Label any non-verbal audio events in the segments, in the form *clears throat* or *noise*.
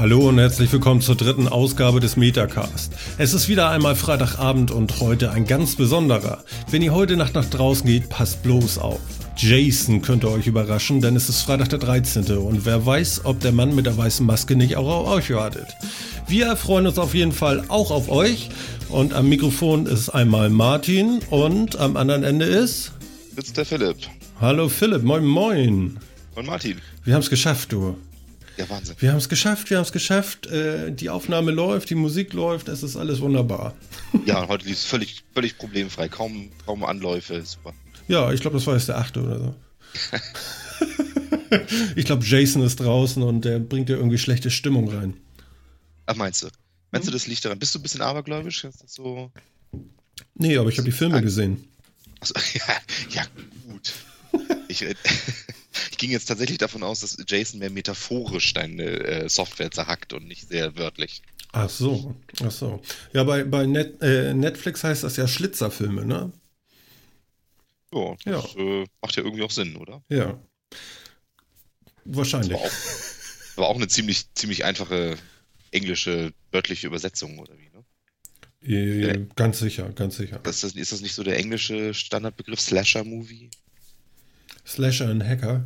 Hallo und herzlich willkommen zur dritten Ausgabe des Metacast. Es ist wieder einmal Freitagabend und heute ein ganz besonderer. Wenn ihr heute Nacht nach draußen geht, passt bloß auf. Jason könnte euch überraschen, denn es ist Freitag der 13. und wer weiß, ob der Mann mit der weißen Maske nicht auch auf euch wartet. Wir freuen uns auf jeden Fall auch auf euch und am Mikrofon ist einmal Martin und am anderen Ende ist... Sitzt der Philipp. Hallo Philipp, moin moin. Und Martin. Wir haben es geschafft, du. Ja, Wahnsinn. Wir haben es geschafft, wir haben es geschafft. Äh, die Aufnahme läuft, die Musik läuft, es ist alles wunderbar. *laughs* Ja, heute lief es völlig, völlig problemfrei. Kaum, kaum Anläufe, super. Ja, ich glaube, das war jetzt der achte oder so. *laughs* ich glaube, Jason ist draußen und der bringt dir irgendwie schlechte Stimmung rein. Ach, meinst du? Meinst du, das liegt daran? Bist du ein bisschen abergläubisch? Ist das so? Nee, aber ich habe die Filme gesehen. Also, *laughs* ja, ja, gut. Ich, äh, ich ging jetzt tatsächlich davon aus, dass Jason mehr metaphorisch deine äh, Software zerhackt und nicht sehr wörtlich. Ach so, ach so. Ja, bei, bei Net, äh, Netflix heißt das ja Schlitzerfilme, ne? Jo, das ja. Äh, macht ja irgendwie auch Sinn, oder? Ja. Wahrscheinlich. Das war auch, war auch eine ziemlich, ziemlich einfache englische wörtliche Übersetzung, oder wie, ne? Äh, ganz sicher, ganz sicher. Das, ist, ist das nicht so der englische Standardbegriff Slasher-Movie? Slasher und Hacker?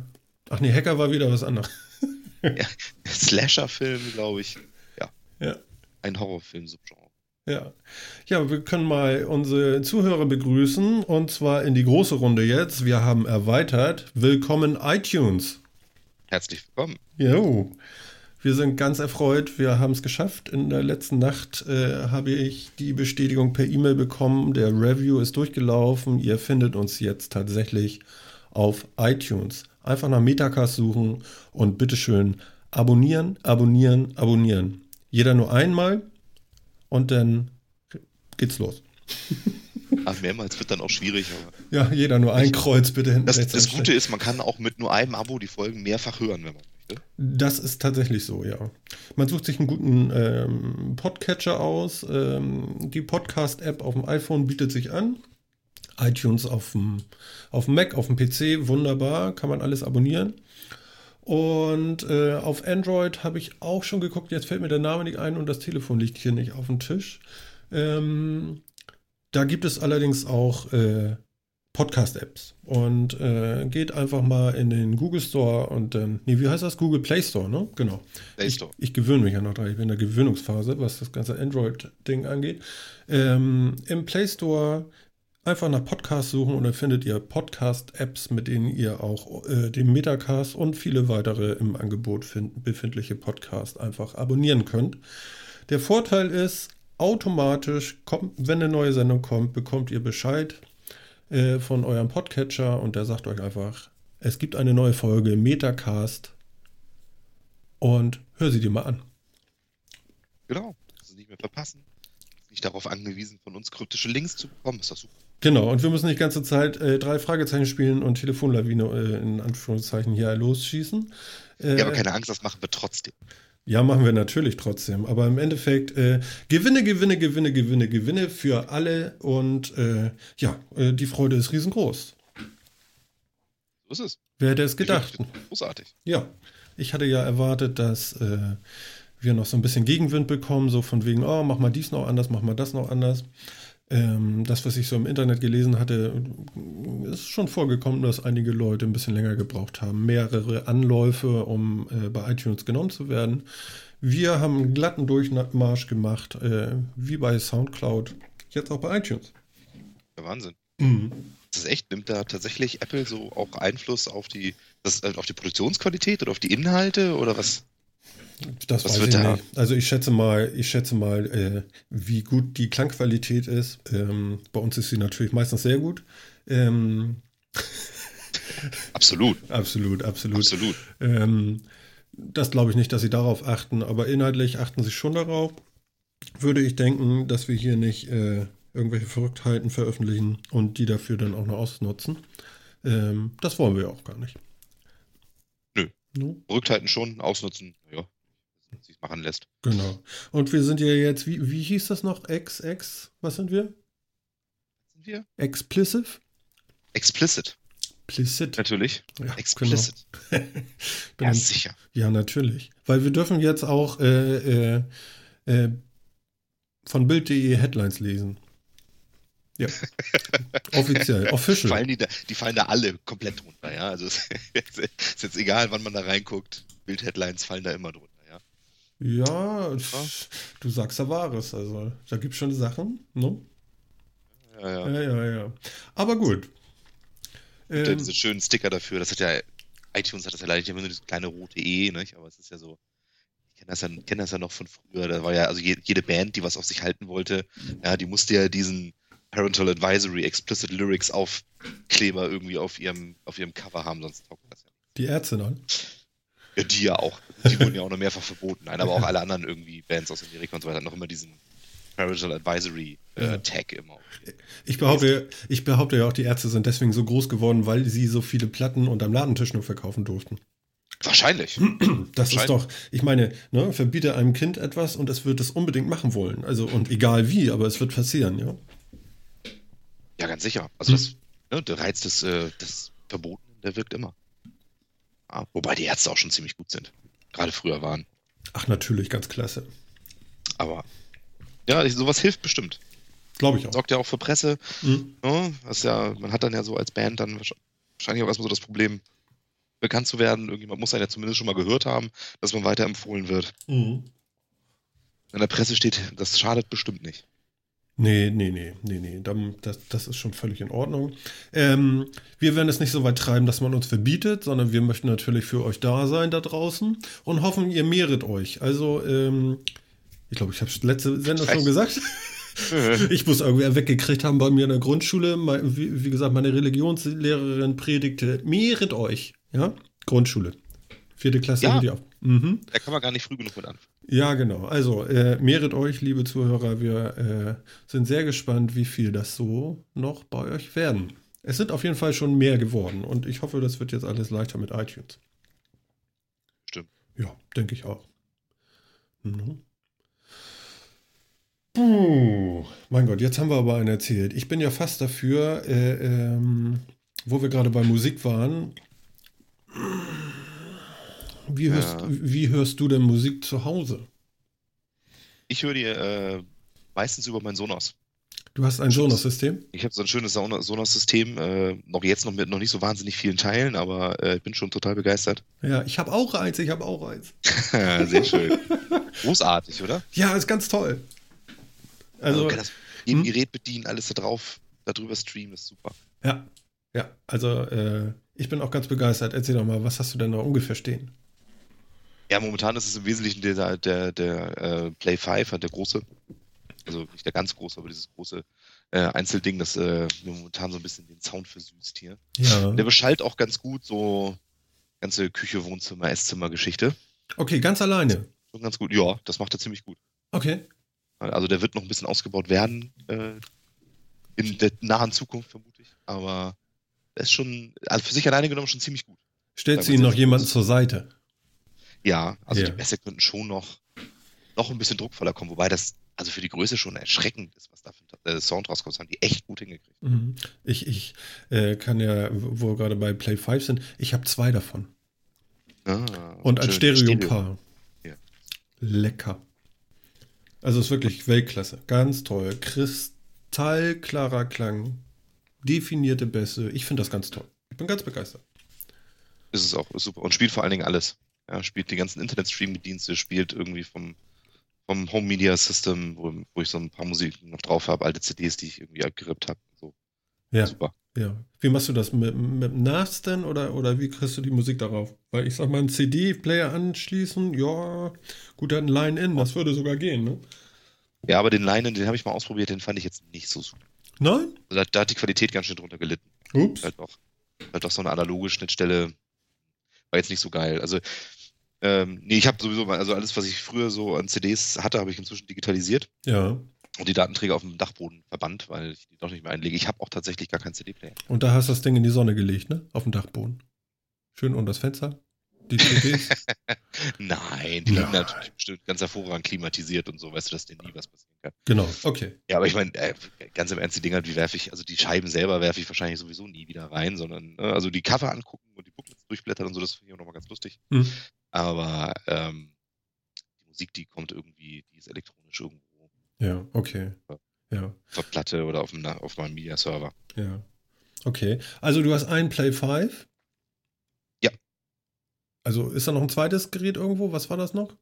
Ach nee, Hacker war wieder was anderes. *laughs* ja, Slasher-Film, glaube ich. Ja. Ja. Ein Horrorfilm-Subgenre. Ja. Ja, wir können mal unsere Zuhörer begrüßen und zwar in die große Runde jetzt. Wir haben erweitert. Willkommen iTunes. Herzlich willkommen. Jo. Wir sind ganz erfreut. Wir haben es geschafft. In der letzten Nacht äh, habe ich die Bestätigung per E-Mail bekommen. Der Review ist durchgelaufen. Ihr findet uns jetzt tatsächlich auf iTunes. Einfach nach Metacast suchen und bitteschön abonnieren, abonnieren, abonnieren. Jeder nur einmal und dann geht's los. *laughs* Ach, mehrmals wird dann auch schwierig. ja, jeder nur ein Kreuz bitte hinten. Das, das Gute ist, man kann auch mit nur einem Abo die Folgen mehrfach hören, wenn man möchte. Das ist tatsächlich so, ja. Man sucht sich einen guten ähm, Podcatcher aus. Ähm, die Podcast-App auf dem iPhone bietet sich an iTunes auf dem, auf dem Mac, auf dem PC, wunderbar, kann man alles abonnieren. Und äh, auf Android habe ich auch schon geguckt, jetzt fällt mir der Name nicht ein und das Telefon liegt hier nicht auf dem Tisch. Ähm, da gibt es allerdings auch äh, Podcast-Apps. Und äh, geht einfach mal in den Google Store und dann, nee, wie heißt das? Google Play Store, ne? Genau. Play Store. Ich, ich gewöhne mich ja noch dran. Ich bin in der Gewöhnungsphase, was das ganze Android-Ding angeht. Ähm, Im Play Store Einfach nach Podcast suchen und dann findet ihr Podcast-Apps, mit denen ihr auch äh, den Metacast und viele weitere im Angebot find, befindliche Podcasts einfach abonnieren könnt. Der Vorteil ist, automatisch, kommt, wenn eine neue Sendung kommt, bekommt ihr Bescheid äh, von eurem Podcatcher und der sagt euch einfach, es gibt eine neue Folge Metacast und hör sie dir mal an. Genau, das nicht mehr verpassen. Nicht darauf angewiesen, von uns kryptische Links zu bekommen, ist das super. Genau, und wir müssen nicht ganze Zeit äh, drei Fragezeichen spielen und Telefonlawine äh, in Anführungszeichen hier losschießen. Äh, ja, aber keine Angst, das machen wir trotzdem. Ja, machen wir natürlich trotzdem. Aber im Endeffekt äh, Gewinne, Gewinne, Gewinne, Gewinne, Gewinne für alle und äh, ja, äh, die Freude ist riesengroß. So ist es. Wer hätte es gedacht? Großartig. Ja, ich hatte ja erwartet, dass wir noch so ein bisschen Gegenwind bekommen, so von wegen, oh, mach mal dies noch anders, mach mal das noch anders. Ähm, das, was ich so im Internet gelesen hatte, ist schon vorgekommen, dass einige Leute ein bisschen länger gebraucht haben. Mehrere Anläufe, um äh, bei iTunes genommen zu werden. Wir haben einen glatten Durchmarsch gemacht, äh, wie bei Soundcloud, jetzt auch bei iTunes. Der Wahnsinn. Mhm. Das ist echt, nimmt da tatsächlich Apple so auch Einfluss auf die, das, äh, auf die Produktionsqualität oder auf die Inhalte oder was? Das Was weiß ich nicht. Also ich schätze mal, ich schätze mal, äh, wie gut die Klangqualität ist. Ähm, bei uns ist sie natürlich meistens sehr gut. Ähm, *laughs* absolut. absolut, absolut. Absolut. Ähm, das glaube ich nicht, dass sie darauf achten, aber inhaltlich achten sie schon darauf. Würde ich denken, dass wir hier nicht äh, irgendwelche Verrücktheiten veröffentlichen und die dafür dann auch noch ausnutzen. Ähm, das wollen wir auch gar nicht. Nö. No? Verrücktheiten schon, ausnutzen, ja machen lässt. Genau. Und wir sind ja jetzt, wie, wie hieß das noch? XX? Was sind wir? Was sind wir? Explicit? Explicit. Explicit. Natürlich. Ja, Explicit. Genau. *laughs* Ja, sicher. ja, natürlich. Weil wir dürfen jetzt auch äh, äh, äh, von Bild.de Headlines lesen. Ja. *laughs* Offiziell, official. Fallen die, da, die fallen da alle komplett drunter, ja. Also *laughs* es ist jetzt egal, wann man da reinguckt. Bild-Headlines fallen da immer drunter, ja. Ja, du sagst da Wahres. Also, da gibt es schon Sachen, ne? Ja, ja. Ja, ja, ja. Aber gut. Ähm, diese schönen Sticker dafür, das hat ja, iTunes hat das ja leider immer nur dieses kleine rote E, nicht? aber es ist ja so, ich kenne das, ja, kenn das ja noch von früher, da war ja, also je, jede Band, die was auf sich halten wollte, ja, die musste ja diesen Parental Advisory, Explicit Lyrics Aufkleber irgendwie auf ihrem, auf ihrem Cover haben, sonst taugt das ja. nicht. die Ärzte noch. Ja, die ja auch. Die wurden ja auch noch mehrfach verboten. Nein, aber auch alle anderen irgendwie Bands aus Amerika und so weiter noch immer diesen Parental Advisory äh, Ja. Tag immer. Ich behaupte, ich behaupte ja auch, die Ärzte sind deswegen so groß geworden, weil sie so viele Platten unterm Ladentisch nur verkaufen durften. Wahrscheinlich. Das ist Scheint- doch, ich meine, ne, verbiete einem Kind etwas und es wird es unbedingt machen wollen. Also, und egal wie, aber es wird passieren, ja. Ja, ganz sicher. Also Hm. das, ne, der Reiz des, äh, des Verbotenen, der wirkt immer. Ja, wobei die Ärzte auch schon ziemlich gut sind. Gerade früher waren. Ach, natürlich, ganz klasse. Aber ja, sowas hilft bestimmt. Glaube ich auch. Sorgt ja auch für Presse. Mhm. Ne? Das ja, man hat dann ja so als Band dann wahrsch- wahrscheinlich auch erstmal so das Problem, bekannt zu werden. Irgendjemand muss einen ja zumindest schon mal gehört haben, dass man weiterempfohlen wird. Mhm. In der Presse steht, das schadet bestimmt nicht. Nee, nee, nee, nee, nee. Das, das ist schon völlig in Ordnung. Ähm, wir werden es nicht so weit treiben, dass man uns verbietet, sondern wir möchten natürlich für euch da sein da draußen und hoffen, ihr mehret euch. Also, ähm, ich glaube, ich habe letzte Sendung schon gesagt. *laughs* Ich muss irgendwer weggekriegt haben bei mir in der Grundschule. Wie gesagt, meine Religionslehrerin predigte, mehret euch. Ja, Grundschule. Vierte Klasse. Ja. die auf. Mhm. Da kann man gar nicht früh genug mit anfangen. Ja, genau. Also, äh, mehret euch, liebe Zuhörer. Wir äh, sind sehr gespannt, wie viel das so noch bei euch werden. Es sind auf jeden Fall schon mehr geworden und ich hoffe, das wird jetzt alles leichter mit iTunes. Stimmt. Ja, denke ich auch. Mhm. Puh, mein Gott, jetzt haben wir aber einen erzählt. Ich bin ja fast dafür, äh, ähm, wo wir gerade bei Musik waren. Wie hörst, Ja. wie hörst du denn Musik zu Hause? Ich höre die äh, meistens über mein Sonos. Du hast ein Sonos-System? Ich habe so ein schönes Sono- Sonos-System, äh, noch jetzt noch mit noch nicht so wahnsinnig vielen Teilen, aber äh, ich bin schon total begeistert. Ja, ich habe auch eins, ich habe auch eins. *laughs* Sehr schön. *laughs* Großartig, oder? Ja, ist ganz toll. Also, man kann das jedem hm? Gerät bedienen, alles da drauf, darüber streamen, ist super. ja, ja, also äh, ich bin auch ganz begeistert. Erzähl doch mal, was hast du denn da ungefähr stehen? Ja, momentan ist es im Wesentlichen der, der, der äh, Play 5, halt der große, also nicht der ganz große, aber dieses große äh, Einzelding, das äh, momentan so ein bisschen den Sound versüßt hier. Ja. Der beschallt auch ganz gut, so ganze Küche, Wohnzimmer, Esszimmer-Geschichte. Okay, ganz alleine. Schon ganz gut. Ja, das macht er ziemlich gut. Okay. Also der wird noch ein bisschen ausgebaut werden äh, in der nahen Zukunft, vermute ich. Aber er ist schon, also für sich alleine genommen schon ziemlich gut. Stellst Ja, du ihm noch jemanden zur Seite? Ja, also Ja. die Bässe könnten schon noch, noch ein bisschen druckvoller kommen, wobei das also für die Größe schon erschreckend ist, was da für äh, Sound rauskommt. Das haben die echt gut hingekriegt. Mhm. Ich, ich äh, kann ja, wo wir gerade bei Play 5 sind, ich habe zwei davon. Ah, Und ein schön. Stereo-Paar. Ja. Lecker. Also ist wirklich Weltklasse. Ganz toll. Kristallklarer Klang. Definierte Bässe. Ich finde das ganz toll. Ich bin ganz begeistert. Ist es auch, ist super. Und spielt vor allen Dingen alles. Ja, spielt die ganzen Internet-Streaming-Dienste, spielt irgendwie vom, vom Home Media System, wo, wo ich so ein paar Musik noch drauf habe, alte CDs, die ich irgendwie abgerippt habe. So, Ja, super. ja. Wie machst du das? Mit, mit NAS denn? Oder, oder wie kriegst du die Musik darauf? Weil ich sag mal, einen CD-Player anschließen, ja, gut, der hat einen Line-In, das würde sogar gehen, ne? Ja, aber den Linen, den habe ich mal ausprobiert, den fand ich jetzt nicht so super. Nein? Also da, da hat die Qualität ganz schön drunter gelitten. Ups. Halt auch, halt auch so eine analoge Schnittstelle war jetzt nicht so geil. Also, ähm, nee, ich habe sowieso, mal- also alles, was ich früher so an CDs hatte, habe ich inzwischen digitalisiert Ja. und die Datenträger auf dem Dachboden verbannt, weil ich die doch nicht mehr einlege. Ich habe auch tatsächlich gar keinen CD-Player. Und da hast du das Ding in die Sonne gelegt, ne? Auf dem Dachboden. Schön unter das Fenster. Die CDs. *laughs* Nein, die Nein. liegen natürlich bestimmt ganz hervorragend klimatisiert und so, weißt du, dass dir nie was passieren kann. Genau, okay. Ja, aber ich meine, äh, ganz im Ernst, die Dinger, die werfe ich, also die Scheiben selber werfe ich wahrscheinlich sowieso nie wieder rein, sondern, äh, also die Cover angucken und die Booklets durchblättern und so, das finde ich auch nochmal ganz lustig. Hm. Aber ähm, die Musik, die kommt irgendwie, die ist elektronisch irgendwo Ja, okay. Ja, auf der Platte oder auf, dem, auf meinem Media-Server. ja. Okay. Also du hast einen Play 5? Ja. Also ist da noch ein zweites Gerät irgendwo? Was war das noch?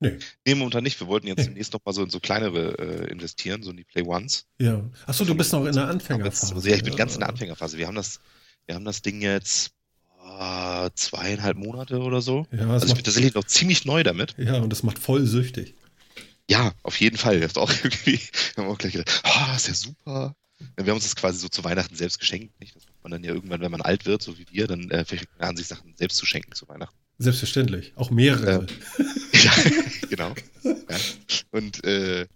Nee. Nee, momentan nicht. Wir wollten jetzt Nee. demnächst nochmal so in so kleinere äh, investieren, so in die Play Ones. Ja. Achso, du bist noch in der Anfängerphase. jetzt- ja, ich bin ganz in der Anfängerphase. Wir haben das, wir haben das Ding jetzt boah, zweieinhalb Monate oder so. Ja, Also ich bin tatsächlich noch ziemlich neu damit. ja, und das macht voll süchtig. Ja, auf jeden Fall. Das auch *laughs* irgendwie, wir haben auch gleich gedacht, oh, ist ja super. Wir haben uns das quasi so zu Weihnachten selbst geschenkt. Nicht? Das macht man dann ja irgendwann, wenn man alt wird, so wie wir, dann äh, fängt man an, sich Sachen selbst zu schenken zu Weihnachten. Selbstverständlich. Auch mehrere. *laughs* ja, genau. Ja. Und äh,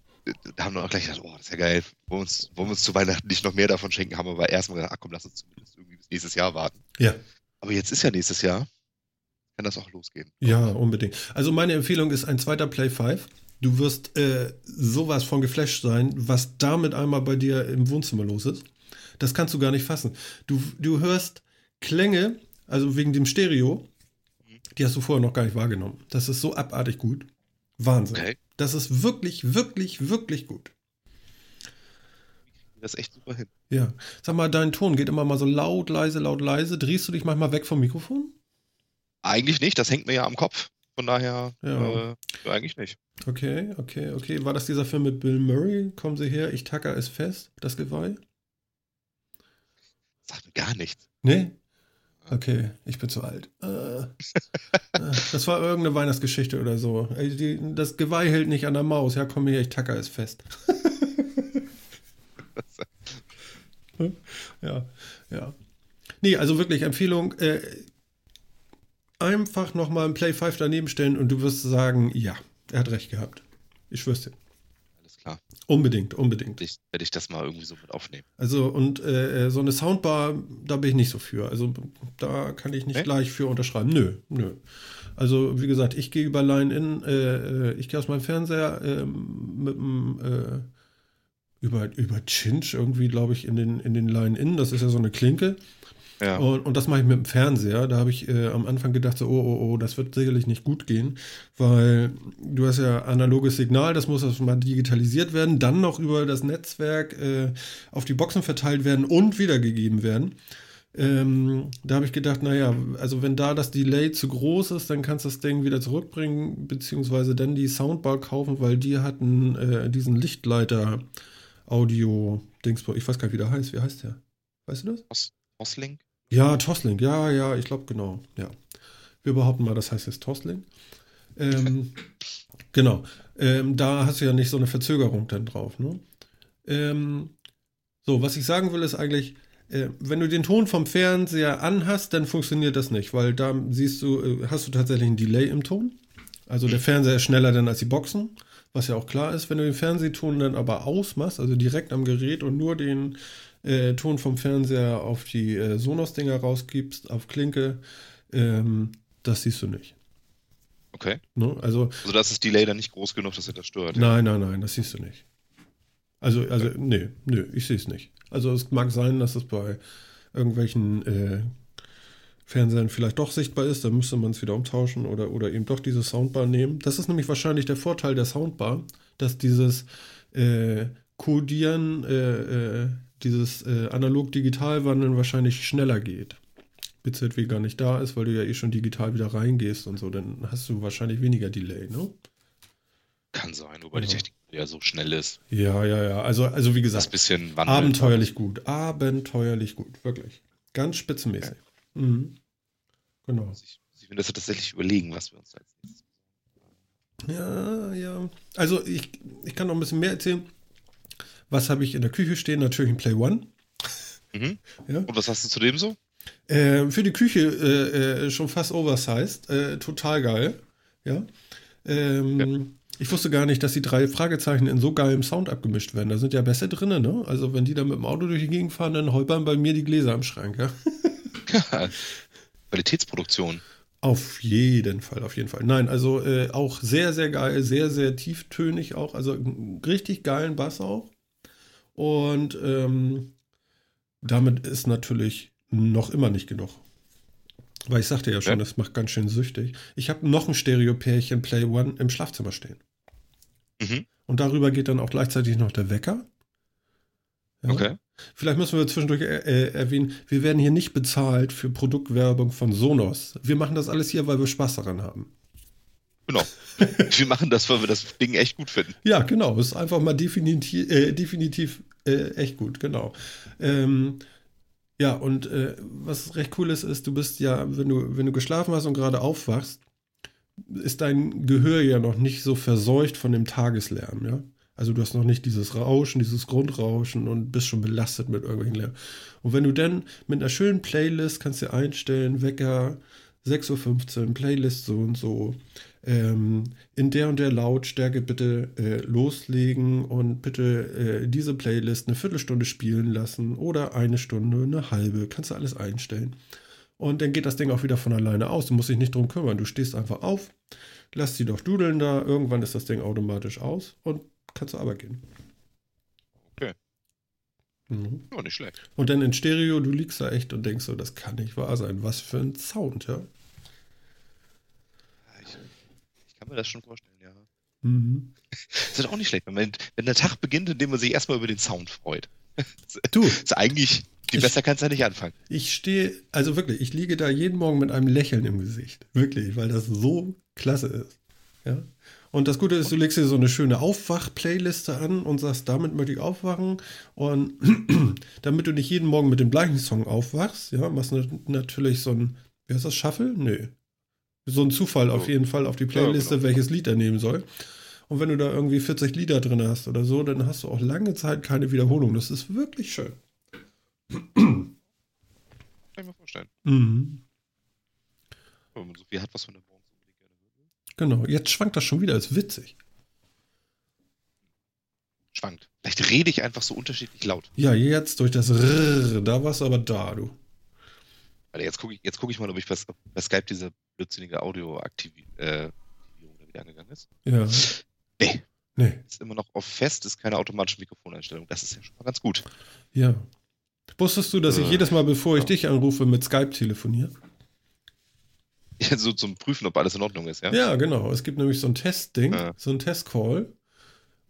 da haben wir auch gleich gedacht, oh, das ist ja geil. Wollen wir, uns, wollen wir uns zu Weihnachten nicht noch mehr davon schenken, haben wir aber erstmal gedacht, ach komm, lass uns zumindest irgendwie bis nächstes Jahr warten. Ja. Aber jetzt ist ja nächstes Jahr. Kann das auch losgehen. Ja, unbedingt. Also meine Empfehlung ist ein zweiter Play 5. Du wirst äh, sowas von geflasht sein, was damit einmal bei dir im Wohnzimmer los ist. Das kannst du gar nicht fassen. Du, du hörst Klänge, also wegen dem Stereo, die hast du vorher noch gar nicht wahrgenommen. Das ist so abartig gut. Wahnsinn. Okay. Das ist wirklich, wirklich, wirklich gut. Das ist echt super hin. Ja. Sag mal, dein Ton geht immer mal so laut, leise, laut, leise. Drehst du dich manchmal weg vom Mikrofon? Eigentlich nicht, das hängt mir ja am Kopf. Von daher, Ja. äh, eigentlich nicht. Okay, okay, okay. War das dieser Film mit Bill Murray? Kommen Sie her, ich tacker es fest, das Geweih? Sagt mir gar nichts. Nee? Okay, ich bin zu alt. Äh, äh, das war irgendeine Weihnachtsgeschichte oder so. Das Geweih hält nicht an der Maus. Ja, komm her, ich tacker es fest. *laughs* ja, ja. Nee, also wirklich Empfehlung. Äh, einfach nochmal ein Play 5 daneben stellen und du wirst sagen, ja, er hat recht gehabt. Ich schwör's dir. Klar. Unbedingt, unbedingt. Werde ich, werde ich das mal irgendwie so mit aufnehmen. Also und äh, so eine Soundbar, da bin ich nicht so für. Also da kann ich nicht Okay. gleich für unterschreiben. Nö, nö. Also wie gesagt, ich gehe über Line-In, äh, äh, ich gehe aus meinem Fernseher ähm, mit dem äh, über, über Cinch irgendwie, glaube ich, in den, in den Line-In. Das ist ja so eine Klinke. Ja. Und, und das mache ich mit dem Fernseher. Da habe ich äh, am Anfang gedacht, so, oh, oh, oh, das wird sicherlich nicht gut gehen, weil du hast ja analoges Signal, das muss erstmal digitalisiert werden, dann noch über das Netzwerk äh, auf die Boxen verteilt werden und wiedergegeben werden. Ähm, da habe ich gedacht, naja, also wenn da das Delay zu groß ist, dann kannst du das Ding wieder zurückbringen, beziehungsweise dann die Soundbar kaufen, weil die hatten äh, diesen Lichtleiter-Audio-Dingsburg. Ich weiß gar nicht, wie der heißt. Wie heißt der? Weißt du das? Toslink? Ja, Toslink, ja, ja, ich glaube genau, ja. Wir behaupten mal, das heißt jetzt Toslink. Ähm, *laughs* genau. Ähm, da hast du ja nicht so eine Verzögerung dann drauf, ne? Ähm, so, was ich sagen will, ist eigentlich, äh, wenn du den Ton vom Fernseher anhast, dann funktioniert das nicht, weil da siehst du, äh, hast du tatsächlich einen Delay im Ton. Also der Fernseher ist schneller dann als die Boxen, was ja auch klar ist. Wenn du den Fernsehton dann aber ausmachst, also direkt am Gerät und nur den äh, Ton vom Fernseher auf die äh, Sonos-Dinger rausgibst, auf Klinke, ähm, das siehst du nicht. Okay. Ne? Also, Also das ist Delay dann nicht groß genug, dass er das stört. nein, nein, nein, das siehst du nicht. Also, also, nee, nö, ich sehe es nicht. Also, es mag sein, dass es bei irgendwelchen äh, Fernsehern vielleicht doch sichtbar ist, dann müsste man es wieder umtauschen oder, oder eben doch diese Soundbar nehmen. Das ist nämlich wahrscheinlich der Vorteil der Soundbar, dass dieses äh, Codieren, äh, äh, dieses äh, Analog-Digital-Wandeln wahrscheinlich schneller geht. BZW gar nicht da ist, weil du ja eh schon digital wieder reingehst und so, dann hast du wahrscheinlich weniger Delay, ne? Kann sein, wobei die Ja. Technik ja so schnell ist. Ja, ja, ja. Also, also wie Das gesagt, bisschen wandeln. abenteuerlich gut. Abenteuerlich gut, wirklich. Ganz spitzenmäßig. Mhm. Genau. Also ich, ich will das ja tatsächlich überlegen, was wir uns da als nächstes Ja, ja. Also ich, ich kann noch ein bisschen mehr erzählen. Was habe ich in der Küche stehen? Natürlich ein Play One. Mhm. Ja. Und was hast du zu dem so? Äh, für die Küche äh, äh, schon fast oversized. Äh, total geil. Ja. Ähm, Ich wusste gar nicht, dass die drei Fragezeichen in so geilem Sound abgemischt werden. Da sind ja Bässe drin, ne? Also wenn die da mit dem Auto durch die Gegend fahren, dann holpern bei mir die Gläser im Schrank, ja. *laughs* Qualitätsproduktion. Auf jeden Fall, auf jeden Fall. Nein, also äh, auch sehr, sehr geil, sehr, sehr tieftönig auch. Also richtig geilen Bass auch. Und ähm, damit ist natürlich noch immer nicht genug. Weil ich sagte ja schon, ja. das macht ganz schön süchtig. Ich habe noch ein Stereo-Pärchen Play One im Schlafzimmer stehen. Mhm. Und darüber geht dann auch gleichzeitig noch der Wecker. Ja. Okay. Vielleicht müssen wir zwischendurch äh, erwähnen, wir werden hier nicht bezahlt für Produktwerbung von Sonos. Wir machen das alles hier, weil wir Spaß daran haben. Genau. *laughs* wir machen das, weil wir das Ding echt gut finden. Ja, genau. Ist einfach mal definitiv, äh, definitiv äh, echt gut, genau. Ähm, ja, und äh, was recht cool ist, ist, du bist ja, wenn du, wenn du geschlafen hast und gerade aufwachst, ist dein Gehör ja noch nicht so verseucht von dem Tageslärm, ja. Also du hast noch nicht dieses Rauschen, dieses Grundrauschen und bist schon belastet mit irgendwelchen Lärm. Und wenn du dann mit einer schönen Playlist kannst du einstellen, Wecker 6.15 Uhr, Playlist so und so, ähm, in der und der Lautstärke bitte äh, loslegen und bitte äh, diese Playlist eine Viertelstunde spielen lassen oder eine Stunde, eine halbe, kannst du alles einstellen. Und dann geht das Ding auch wieder von alleine aus. Du musst dich nicht drum kümmern. Du stehst einfach auf, lass sie doch dudeln da. Irgendwann ist das Ding automatisch aus und kannst zur Arbeit gehen. Okay. Mhm. Ja, nicht schlecht. Und dann in Stereo, du liegst da echt und denkst so, das kann nicht wahr sein. Was für ein Sound, ja. Ich, ich kann mir das schon vorstellen, ja. Mhm. Das *laughs* ist auch nicht schlecht, wenn, man, wenn der Tag beginnt, indem man sich erstmal über den Sound freut. Du. Das *laughs* ist eigentlich die ich, besser kannst du ja nicht anfangen. Ich stehe, also wirklich, ich liege da jeden Morgen mit einem Lächeln im Gesicht. Wirklich, weil das so klasse ist. Ja. Und das Gute ist, du legst dir so eine schöne Aufwach-Playliste an und sagst, damit möchte ich aufwachen. Und *clears throat* damit du nicht jeden Morgen mit dem gleichen Song aufwachst, ja, machst du natürlich so ein, wie heißt das, Shuffle? Nö. So ein Zufall auf jeden Fall auf die Playliste, ja, genau. welches Lied er nehmen soll. Und wenn du da irgendwie 40 Lieder drin hast oder so, dann hast du auch lange Zeit keine Wiederholung. Das ist wirklich schön. Kann ich mir vorstellen. Mhm. Wenn man so viel hat, was man dann morgens unbedingt gerne. Genau, jetzt schwankt das schon wieder, ist witzig. Schwankt. Vielleicht rede ich einfach so unterschiedlich laut. Ja, jetzt durch das Rrrr, da warst du aber da, du. Warte, jetzt gucke ich, guck ich mal, ob ich bei, bei Skype diese blödsinnige Audio-Aktivierung äh, wieder angegangen ist. Ja. Nee. Nee. Ist immer noch auf fest, ist keine automatische Mikrofoneinstellung. Das ist ja schon mal ganz gut. Ja. Wusstest du, dass ich äh, jedes Mal, bevor ich dich anrufe, mit Skype telefoniere? Ja, *laughs* so zum Prüfen, ob alles in Ordnung ist, ja? Ja, genau. Es gibt nämlich so ein Testding, ja. so ein Testcall.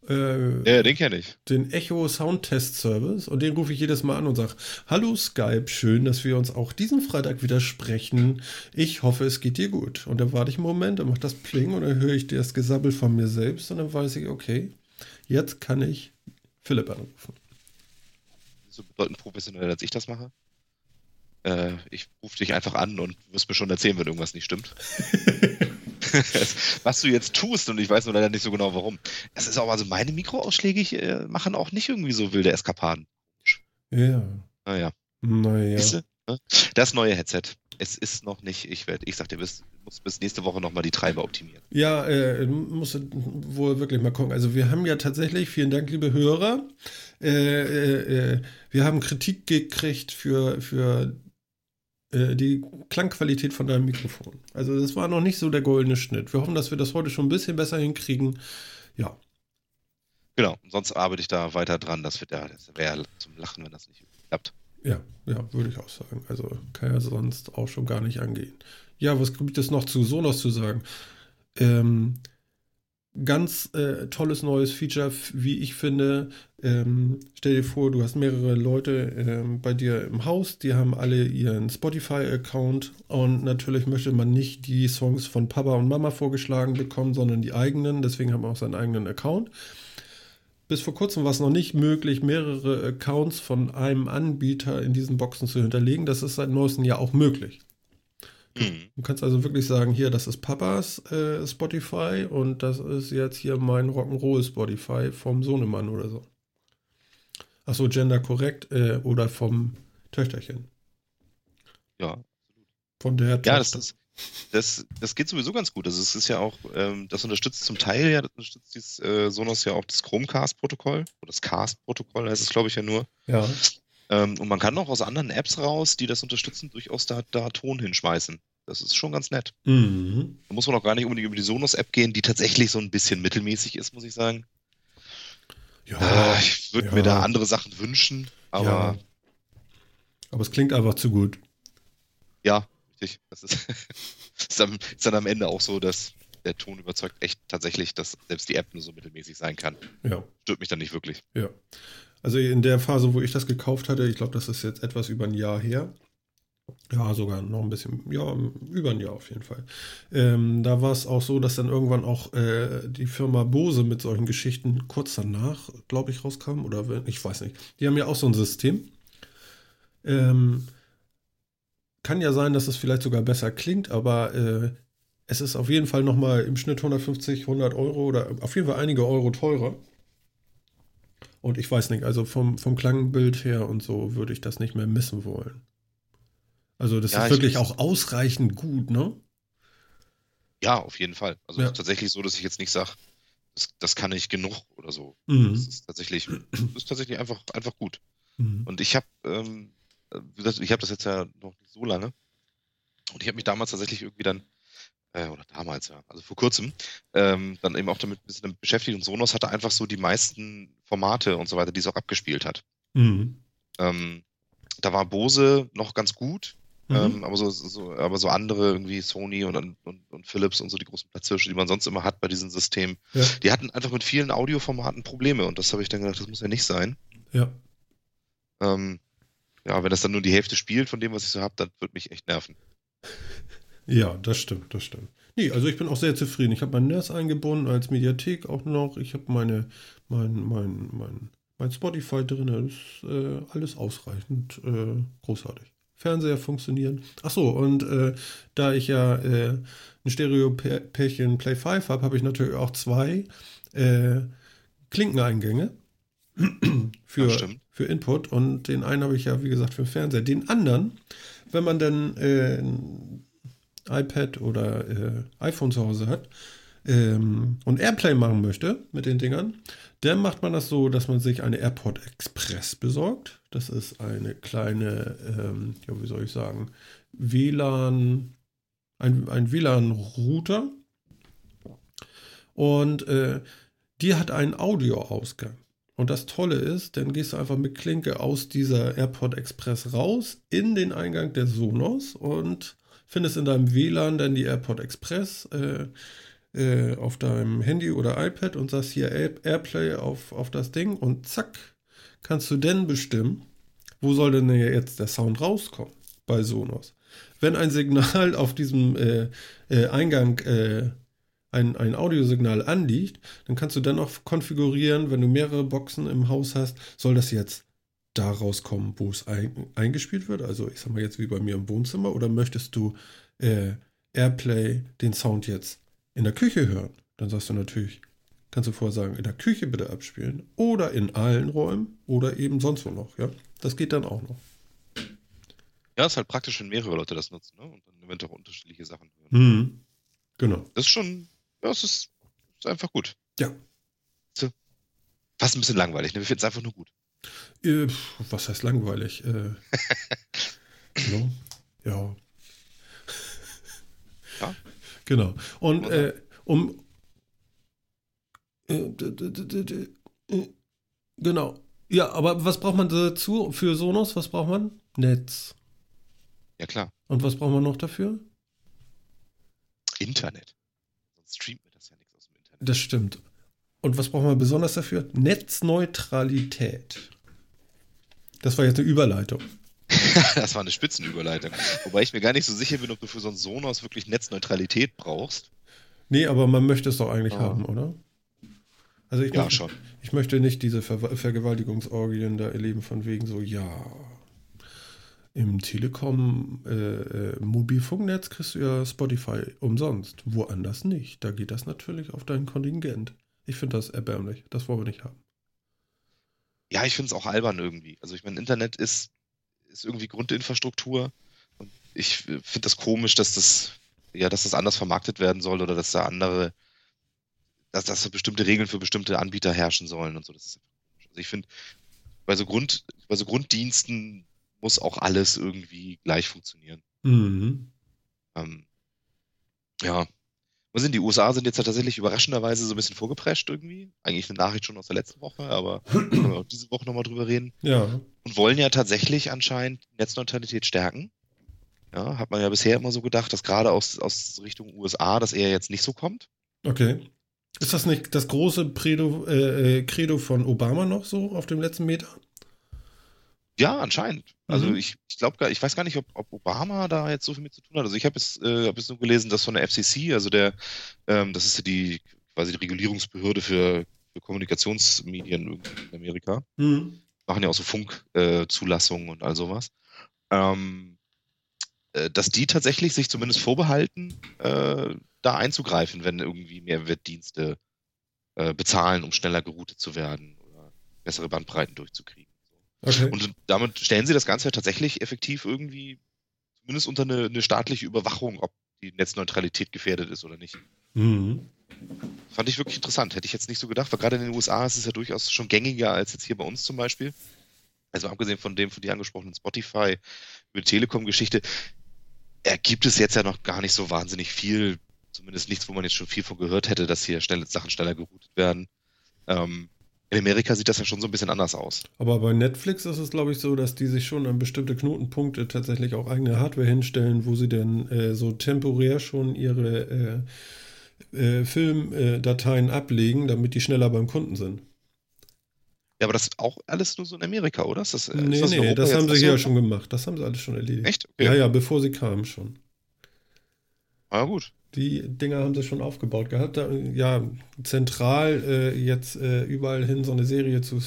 Äh, ja, den kenne ich. Den Echo Sound Test Service und den rufe ich jedes Mal an und sage: Hallo Skype, schön, dass wir uns auch diesen Freitag wieder sprechen. Ich hoffe, es geht dir gut. Und dann warte ich einen Moment, dann macht das Pling und dann höre ich das Gesabbel von mir selbst und dann weiß ich, okay, jetzt kann ich Philipp anrufen so bedeutend professioneller, als ich das mache. Äh, ich rufe dich einfach an und wirst mir schon erzählen, wenn irgendwas nicht stimmt. *laughs* *laughs* Was du jetzt tust, und ich weiß nur leider nicht so genau warum. Das ist auch, also meine Mikroausschläge äh, machen auch nicht irgendwie so wilde Eskapaden. Ja. Naja. Naja. Ne? Das neue Headset. Es ist noch nicht, ich werde, ich sag dir, bis, muss bis nächste Woche nochmal die Treiber optimieren. Ja, äh, muss wohl wirklich mal gucken. Also wir haben ja tatsächlich, vielen Dank, liebe Hörer, äh, äh, äh wir haben Kritik gekriegt für, für äh, die Klangqualität von deinem Mikrofon. Also das war noch nicht so der goldene Schnitt. Wir hoffen, dass wir das heute schon ein bisschen besser hinkriegen. Ja. Genau, sonst arbeite ich da weiter dran. Das, das wäre zum Lachen, wenn das nicht klappt. Ja, ja, würde ich auch sagen. Also kann ja sonst auch schon gar nicht angehen. Ja, was gibt es noch zu Sonos zu sagen? Ähm, ganz äh, tolles neues Feature, wie ich finde. Ähm, stell dir vor, du hast mehrere Leute ähm, bei dir im Haus, die haben alle ihren Spotify-Account und natürlich möchte man nicht die Songs von Papa und Mama vorgeschlagen bekommen, sondern die eigenen. Deswegen haben wir auch seinen eigenen Account. Bis vor kurzem war es noch nicht möglich, mehrere Accounts von einem Anbieter in diesen Boxen zu hinterlegen. Das ist seit neuestem Jahr auch möglich. Mhm. Du kannst also wirklich sagen, hier, das ist Papas äh, Spotify und das ist jetzt hier mein Rock'n'Roll Spotify vom Sohnemann oder so. Achso, gender korrekt äh, oder vom Töchterchen. Ja. Von der Ja, das ist, das, das geht sowieso ganz gut. Also es ist ja auch, ähm, das unterstützt zum Teil ja, das unterstützt dieses äh, Sonos ja auch das Chromecast-Protokoll oder das Cast-Protokoll heißt es, glaube ich, ja nur. Ja. Ähm, und man kann auch aus anderen Apps raus, die das unterstützen, durchaus da, da Ton hinschmeißen. Das ist schon ganz nett. Mhm. Da muss man auch gar nicht unbedingt über die Sonos-App gehen, die tatsächlich so ein bisschen mittelmäßig ist, muss ich sagen. Ja, Ah, ich würde ja. mir da andere Sachen wünschen, aber Ja. aber es klingt einfach zu gut. ja, richtig. Das ist, *laughs* ist, dann, ist dann am Ende auch so, dass der Ton überzeugt echt tatsächlich, dass selbst die App nur so mittelmäßig sein kann. Ja. Stört mich dann nicht wirklich. Ja. Also in der Phase, wo ich das gekauft hatte, ich glaube, das ist jetzt etwas über ein Jahr her. Ja, sogar noch ein bisschen, ja, über ein Jahr auf jeden Fall. Ähm, da war es auch so, dass dann irgendwann auch äh, die Firma Bose mit solchen Geschichten kurz danach, glaube ich, rauskam. Oder ich weiß nicht. Die haben ja auch so ein System. Ähm, kann ja sein, dass es vielleicht sogar besser klingt, aber äh, es ist auf jeden Fall nochmal im Schnitt 150, 100 Euro oder auf jeden Fall einige Euro teurer. Und ich weiß nicht, also vom, vom Klangbild her und so würde ich das nicht mehr missen wollen. Also das Ja, ist ich- wirklich auch ausreichend gut, ne? Ja, auf jeden Fall. Also Ja. tatsächlich so, dass ich jetzt nicht sage, das, das kann ich genug oder so. Mhm. Das ist tatsächlich, das ist tatsächlich einfach, einfach gut. Mhm. Und ich habe, ähm, gesagt, ich habe das jetzt ja noch nicht so lange. Und ich habe mich damals tatsächlich irgendwie dann, äh, oder damals ja, also vor kurzem, ähm, dann eben auch damit ein bisschen beschäftigt. Und Sonos hatte einfach so die meisten Formate und so weiter, die es auch abgespielt hat. Mhm. Ähm, da war Bose noch ganz gut, Mhm. ähm, aber, so, so, aber so andere, irgendwie Sony und, und, und Philips und so die großen Platzhirsche, die man sonst immer hat bei diesen Systemen, Ja. die hatten einfach mit vielen Audioformaten Probleme. Und das habe ich dann gedacht, das muss ja nicht sein. ja. Ähm, ja, wenn das dann nur die Hälfte spielt von dem, was ich so habe, dann wird mich echt nerven. *laughs* Ja, das stimmt, das stimmt. Nee, also ich bin auch sehr zufrieden. Ich habe mein NAS eingebunden als Mediathek auch noch. Ich habe meine, mein, mein, mein, mein Spotify drin. Das ist äh, alles ausreichend äh, großartig. Fernseher funktionieren. Achso, und äh, da ich ja äh, ein Stereo-Pärchen Play 5 habe, habe ich natürlich auch zwei äh, Klinkeneingänge *clears throat* für, Ja, für Input. Und den einen habe ich ja, wie gesagt, für den Fernseher. Den anderen, wenn man dann äh, iPad oder äh, iPhone zu Hause hat ähm, und Airplay machen möchte mit den Dingern, dann macht man das so, dass man sich eine AirPod Express besorgt. Das ist eine kleine, ähm, ja, wie soll ich sagen, WLAN, ein, ein WLAN-Router. Und äh, die hat einen Audioausgang. Und das Tolle ist, dann gehst du einfach mit Klinke aus dieser AirPod Express raus in den Eingang der Sonos und findest in deinem WLAN dann die AirPod Express äh, äh, auf deinem Handy oder iPad und sagst hier Air Airplay auf, auf das Ding und zack, kannst du dann bestimmen, wo soll denn jetzt der Sound rauskommen bei Sonos. Wenn ein Signal *laughs* auf diesem äh, äh, Eingang äh, ein, ein Audiosignal anliegt, dann kannst du dann auch konfigurieren, wenn du mehrere Boxen im Haus hast, soll das jetzt da rauskommen, wo es ein, eingespielt wird? Also ich sag mal jetzt wie bei mir im Wohnzimmer oder möchtest du äh, Airplay den Sound jetzt in der Küche hören? Dann sagst du natürlich, kannst du vorher sagen, in der Küche bitte abspielen oder in allen Räumen oder eben sonst wo noch, ja? Das geht dann auch noch. Ja, ist halt praktisch, wenn mehrere Leute das nutzen, ne? Und dann eventuell auch unterschiedliche Sachen hören. Mhm. Genau. Das ist schon, ja, es ist, ist einfach gut. Ja. So. Fast ein bisschen langweilig, ne? Wir finden es einfach nur gut. Äh, was heißt langweilig? Äh, *laughs* no? Ja. Ja. Genau. Und äh, um. Äh, äh, genau. Ja, aber was braucht man dazu für Sonos? Was braucht man? Netz. Ja, klar. Und was braucht man noch dafür? Internet. Sonst streamt mir das ja nichts aus dem Internet. Das stimmt. Und was braucht man besonders dafür? Netzneutralität. Das war jetzt eine Überleitung. *laughs* das war eine Spitzenüberleitung. Wobei ich mir gar nicht so sicher bin, ob du für so ein Sonos wirklich Netzneutralität brauchst. Nee, aber man möchte es doch eigentlich Ah. haben, oder? Also ich Ja, möchte, schon. Ich möchte nicht diese Ver Vergewaltigungsorgien da erleben, von wegen so, ja, im Telekom äh, äh, Mobilfunknetz kriegst du ja Spotify umsonst. Woanders nicht. Da geht das natürlich auf dein Kontingent. Ich finde das erbärmlich. Das wollen wir nicht haben. Ja, ich finde es auch albern irgendwie. Also ich meine, Internet ist, ist irgendwie Grundinfrastruktur. Und ich finde das komisch, dass das, ja, dass das anders vermarktet werden soll oder dass da andere, dass, dass da bestimmte Regeln für bestimmte Anbieter herrschen sollen und so. Das ist komisch. Also ich finde, bei so Grund, bei so Grunddiensten muss auch alles irgendwie gleich funktionieren. Mhm. Ähm, ja, Mal sehen, die USA sind jetzt tatsächlich überraschenderweise so ein bisschen vorgeprescht irgendwie. Eigentlich eine Nachricht schon aus der letzten Woche, aber *clears throat* können wir auch diese Woche nochmal drüber reden. Ja. Und wollen ja tatsächlich anscheinend Netzneutralität stärken. Ja, hat man ja bisher immer so gedacht, dass gerade aus, aus Richtung USA das eher jetzt nicht so kommt. Okay. Ist das nicht das große Credo, äh, äh, Credo von Obama noch so auf dem letzten Meter? Ja, anscheinend. Also Mhm. ich, ich glaube gar, ich weiß gar nicht, ob, ob Obama da jetzt so viel mit zu tun hat. Also ich habe es, äh, hab nur gelesen, dass von der FCC, also der, ähm, das ist ja die quasi die Regulierungsbehörde für, für Kommunikationsmedien in Amerika, Mhm. machen ja auch so Funkzulassungen äh, und all sowas. Ähm, äh, dass die tatsächlich sich zumindest vorbehalten, äh, da einzugreifen, wenn irgendwie Mehrwertdienste äh, bezahlen, um schneller geroutet zu werden oder bessere Bandbreiten durchzukriegen. Okay. Und damit stellen sie das Ganze ja tatsächlich effektiv irgendwie zumindest unter eine, eine staatliche Überwachung, ob die Netzneutralität gefährdet ist oder nicht. Mhm. Fand ich wirklich interessant. Hätte ich jetzt nicht so gedacht, weil gerade in den USA ist es ja durchaus schon gängiger als jetzt hier bei uns zum Beispiel. Also abgesehen von dem von dir angesprochenen Spotify über die Telekom-Geschichte, ergibt es jetzt ja noch gar nicht so wahnsinnig viel, zumindest nichts, wo man jetzt schon viel von gehört hätte, dass hier schnell, Sachen schneller geroutet werden. Ähm, in Amerika sieht das ja schon so ein bisschen anders aus. Aber bei Netflix ist es, glaube ich, so, dass die sich schon an bestimmte Knotenpunkte tatsächlich auch eigene Hardware hinstellen, wo sie dann äh, so temporär schon ihre äh, äh, Filmdateien ablegen, damit die schneller beim Kunden sind. Ja, aber das ist auch alles nur so in Amerika, oder? Ist das, ist nee, das in nee, Europa das haben sie hier ja schon gemacht. Das haben sie alles schon erledigt. Echt? Okay. Ja, ja, bevor sie kamen schon. Ah, gut. Die Dinger haben sie schon aufgebaut gehabt. Da, ja, zentral äh, jetzt äh, überall hin so eine Serie zu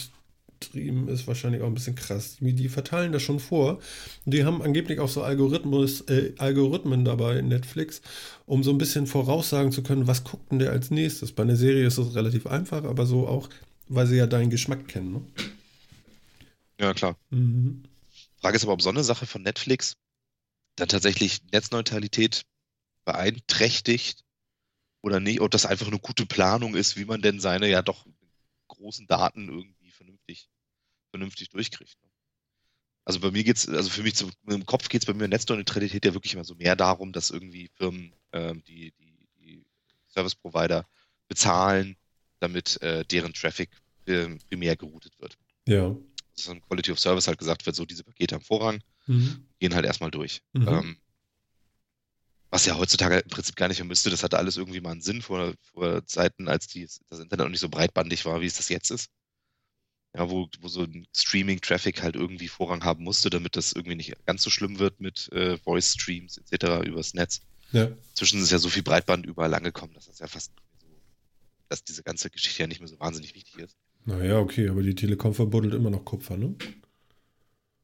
streamen, ist wahrscheinlich auch ein bisschen krass. Die, die verteilen das schon vor. Die haben angeblich auch so Algorithmus, äh, Algorithmen dabei in Netflix, um so ein bisschen voraussagen zu können, was guckt denn der als nächstes. Bei einer Serie ist es relativ einfach, aber so auch, weil sie ja deinen Geschmack kennen. Ne? Ja, klar. Mhm. Frage ist aber, ob so eine Sache von Netflix dann tatsächlich Netzneutralität beeinträchtigt oder nicht, ob das einfach eine gute Planung ist, wie man denn seine ja doch großen Daten irgendwie vernünftig, vernünftig durchkriegt. Also bei mir geht's, also für mich zum, im Kopf geht's bei mir Netzneutralität ja wirklich immer so mehr darum, dass irgendwie Firmen ähm, die, die, die Service Provider bezahlen, damit äh, deren Traffic ähm, primär geroutet wird. Ja. Dass im Quality of Service halt gesagt wird, so diese Pakete haben Vorrang, Mhm. gehen halt erstmal durch. Mhm. Ähm, was ja heutzutage im Prinzip gar nicht mehr müsste, das hatte alles irgendwie mal einen Sinn vor, vor Zeiten, als die, das Internet noch nicht so breitbandig war, wie es das jetzt ist. Ja, wo, wo so ein Streaming-Traffic halt irgendwie Vorrang haben musste, damit das irgendwie nicht ganz so schlimm wird mit äh, Voice-Streams etc. übers Netz. Ja. Inzwischen ist ja so viel Breitband überall angekommen, dass das ja fast so, dass diese ganze Geschichte ja nicht mehr so wahnsinnig wichtig ist. Naja, okay, aber die Telekom verbuddelt immer noch Kupfer, ne?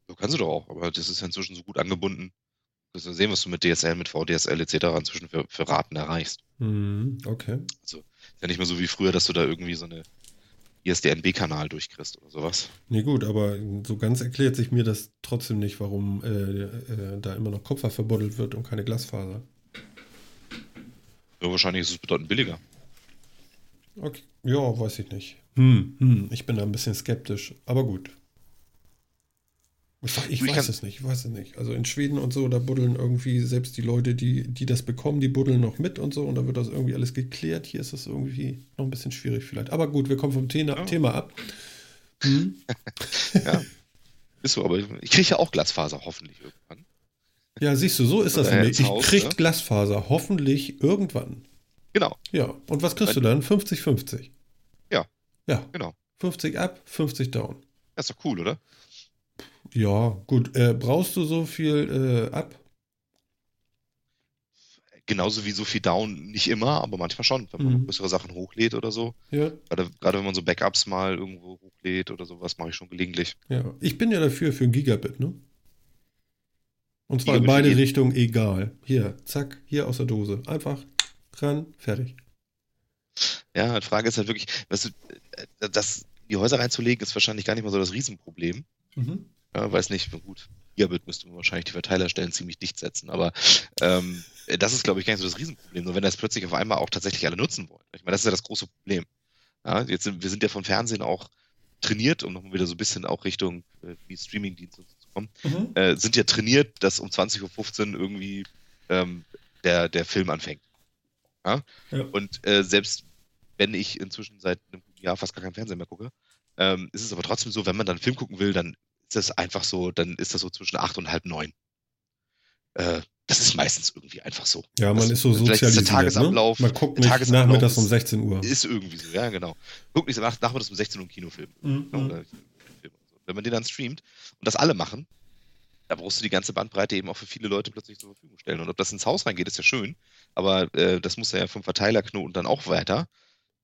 So kannst du doch auch, aber das ist ja inzwischen so gut angebunden. Ja sehen, was du mit DSL, mit VDSL etc. inzwischen für, für Raten erreichst. Mhm. Okay. Ist ja nicht mehr so wie früher, dass du da irgendwie so eine ISDN-B-Kanal durchkriegst oder sowas. Nee, gut, aber so ganz erklärt sich mir das trotzdem nicht, warum äh, äh, da immer noch Kupfer verbuddelt wird und keine Glasfaser. Ja, wahrscheinlich ist es bedeutend billiger. Okay. Ja, weiß ich nicht. Hm, hm, ich bin da ein bisschen skeptisch, aber gut. Ich, weiß es nicht, ich weiß es nicht. Also in Schweden und so, da buddeln irgendwie selbst die Leute, die, die das bekommen, die buddeln noch mit und so und da wird das irgendwie alles geklärt. Hier ist das irgendwie noch ein bisschen schwierig vielleicht. Aber gut, wir kommen vom Thema, Ja. Thema ab. Hm? *laughs* Ist so, aber ich kriege ja auch Glasfaser hoffentlich irgendwann. Ja, siehst du, so ist das nämlich. Ich Haus, krieg ne? Glasfaser, hoffentlich irgendwann. Genau, Ja, und was kriegst du dann? 50-50. Ja. Ja, genau. 50 up, 50 down. Das ist doch cool, oder? Ja, gut. Äh, brauchst du so viel äh, ab? Genauso wie so viel Down nicht immer, aber manchmal schon, wenn man Mhm. größere Sachen hochlädt oder so. Ja, Gerade, gerade wenn man so Backups mal irgendwo hochlädt oder sowas, mache ich schon gelegentlich. ja. Ich bin ja dafür für ein Gigabit, ne? Und zwar in Gigabit beide für jeden. Richtungen egal. Hier, zack, hier aus der Dose. Einfach ran, fertig. Ja, die Frage ist halt wirklich, weißt du, äh, das in die Häuser reinzulegen, ist wahrscheinlich gar nicht mal so das Riesenproblem. Mhm. Ja, weiß nicht, gut. Gigabit müsste man wahrscheinlich die Verteilerstellen ziemlich dicht setzen, aber ähm, das ist, glaube ich, gar nicht so das Riesenproblem. Nur wenn das plötzlich auf einmal auch tatsächlich alle nutzen wollen. Ich meine, das ist ja das große Problem. Ja, jetzt sind, wir sind ja vom Fernsehen auch trainiert, um nochmal wieder so ein bisschen auch Richtung äh, wie Streamingdienste zu kommen, Mhm. äh, sind ja trainiert, dass um 20.15 Uhr irgendwie ähm, der, der Film anfängt. Ja? Ja. Und äh, selbst wenn ich inzwischen seit einem guten Jahr fast gar keinen Fernseher mehr gucke, ähm, ist es aber trotzdem so, wenn man dann einen Film gucken will, dann ist das einfach so, dann ist das so zwischen acht und halb neun. Äh, das ist meistens irgendwie einfach so. Ja, man Das- ist so vielleicht ist der sozialisiert. Tagesablauf- ne? Man guckt nicht Tagesablauf nachmittags um ist- 16 Uhr. Ist irgendwie so, ja, genau. Guck nicht nach, nachmittags um 16 Uhr einen Kinofilm. Mhm. Ne, so. Wenn man den dann streamt und das alle machen, da brauchst du die ganze Bandbreite eben auch für viele Leute plötzlich zur Verfügung stellen. Und ob das ins Haus reingeht, ist ja schön, aber äh, das muss ja vom Verteilerknoten dann auch weiter.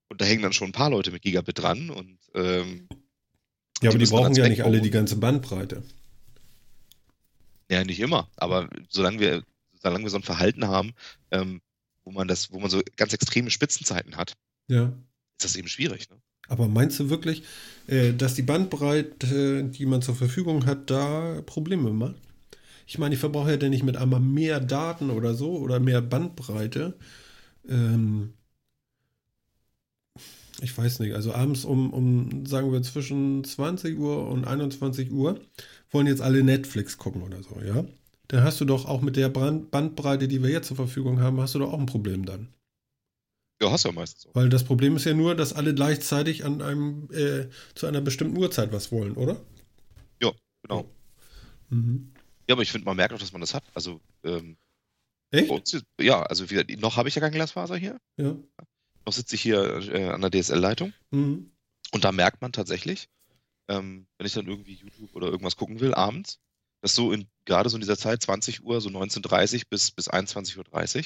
Und da hängen dann schon ein paar Leute mit Gigabit dran und ähm, Ja, aber die brauchen ja nicht alle die ganze Bandbreite. ja, nicht immer. Aber solange wir, solange wir so ein Verhalten haben, ähm, wo man das, wo man so ganz extreme Spitzenzeiten hat, Ja. ist das eben schwierig. Ne? Aber meinst du wirklich, äh, dass die Bandbreite, die man zur Verfügung hat, da Probleme macht? Ich meine, ich verbrauche ja denn nicht mit einmal mehr Daten oder so oder mehr Bandbreite. Ähm, ich weiß nicht, also abends um, um, sagen wir, zwischen 20 Uhr und 21 Uhr wollen jetzt alle Netflix gucken oder so, ja? Dann hast du doch auch mit der Brand Bandbreite, die wir jetzt zur Verfügung haben, hast du doch auch ein Problem dann. Ja, hast du ja meistens so. Weil das Problem ist ja nur, dass alle gleichzeitig an einem, äh, zu einer bestimmten Uhrzeit was wollen, oder? Genau. Mhm. Ja, aber ich finde, man merkt auch, dass man das hat. Also, ähm, Echt? uns ja, also wie, noch habe ich ja kein Glasfaser hier. Ja. Noch sitze ich hier äh, an der DSL-Leitung. Mhm. Und da merkt man tatsächlich, ähm, wenn ich dann irgendwie YouTube oder irgendwas gucken will, abends, dass so in, gerade so in dieser Zeit, 20 Uhr, so 19.30 bis, bis 21.30 Uhr,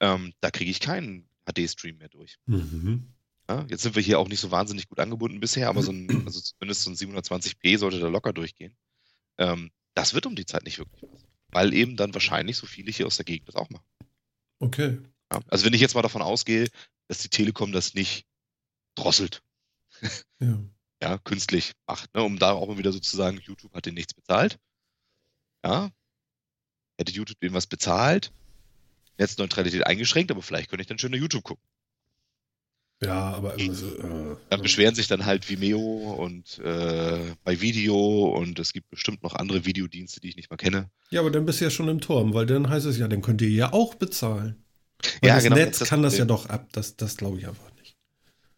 ähm, da kriege ich keinen HD-Stream mehr durch. Mhm. Ja, jetzt sind wir hier auch nicht so wahnsinnig gut angebunden bisher, aber so ein, also zumindest so ein 720p sollte da locker durchgehen. Ähm, das wird um die Zeit nicht wirklich was. Weil eben dann wahrscheinlich so viele hier aus der Gegend das auch machen. Okay. Ja, also wenn ich jetzt mal davon ausgehe, dass die Telekom das nicht drosselt, Ja. ja, künstlich macht, ne, um da auch mal wieder sozusagen, YouTube hat denen nichts bezahlt. Ja. Hätte YouTube denen was bezahlt, Netzneutralität eingeschränkt, aber vielleicht könnte ich dann schöner YouTube gucken. Ja, aber also, äh, Dann beschweren sich dann halt Vimeo und äh, bei Video und es gibt bestimmt noch andere Videodienste, die ich nicht mal kenne. Ja, aber dann bist du ja schon im Turm, weil dann heißt es ja, dann könnt ihr ja auch bezahlen. Weil Ja, das genau, Netz das das kann das ja doch ab. Das, das glaube ich einfach nicht.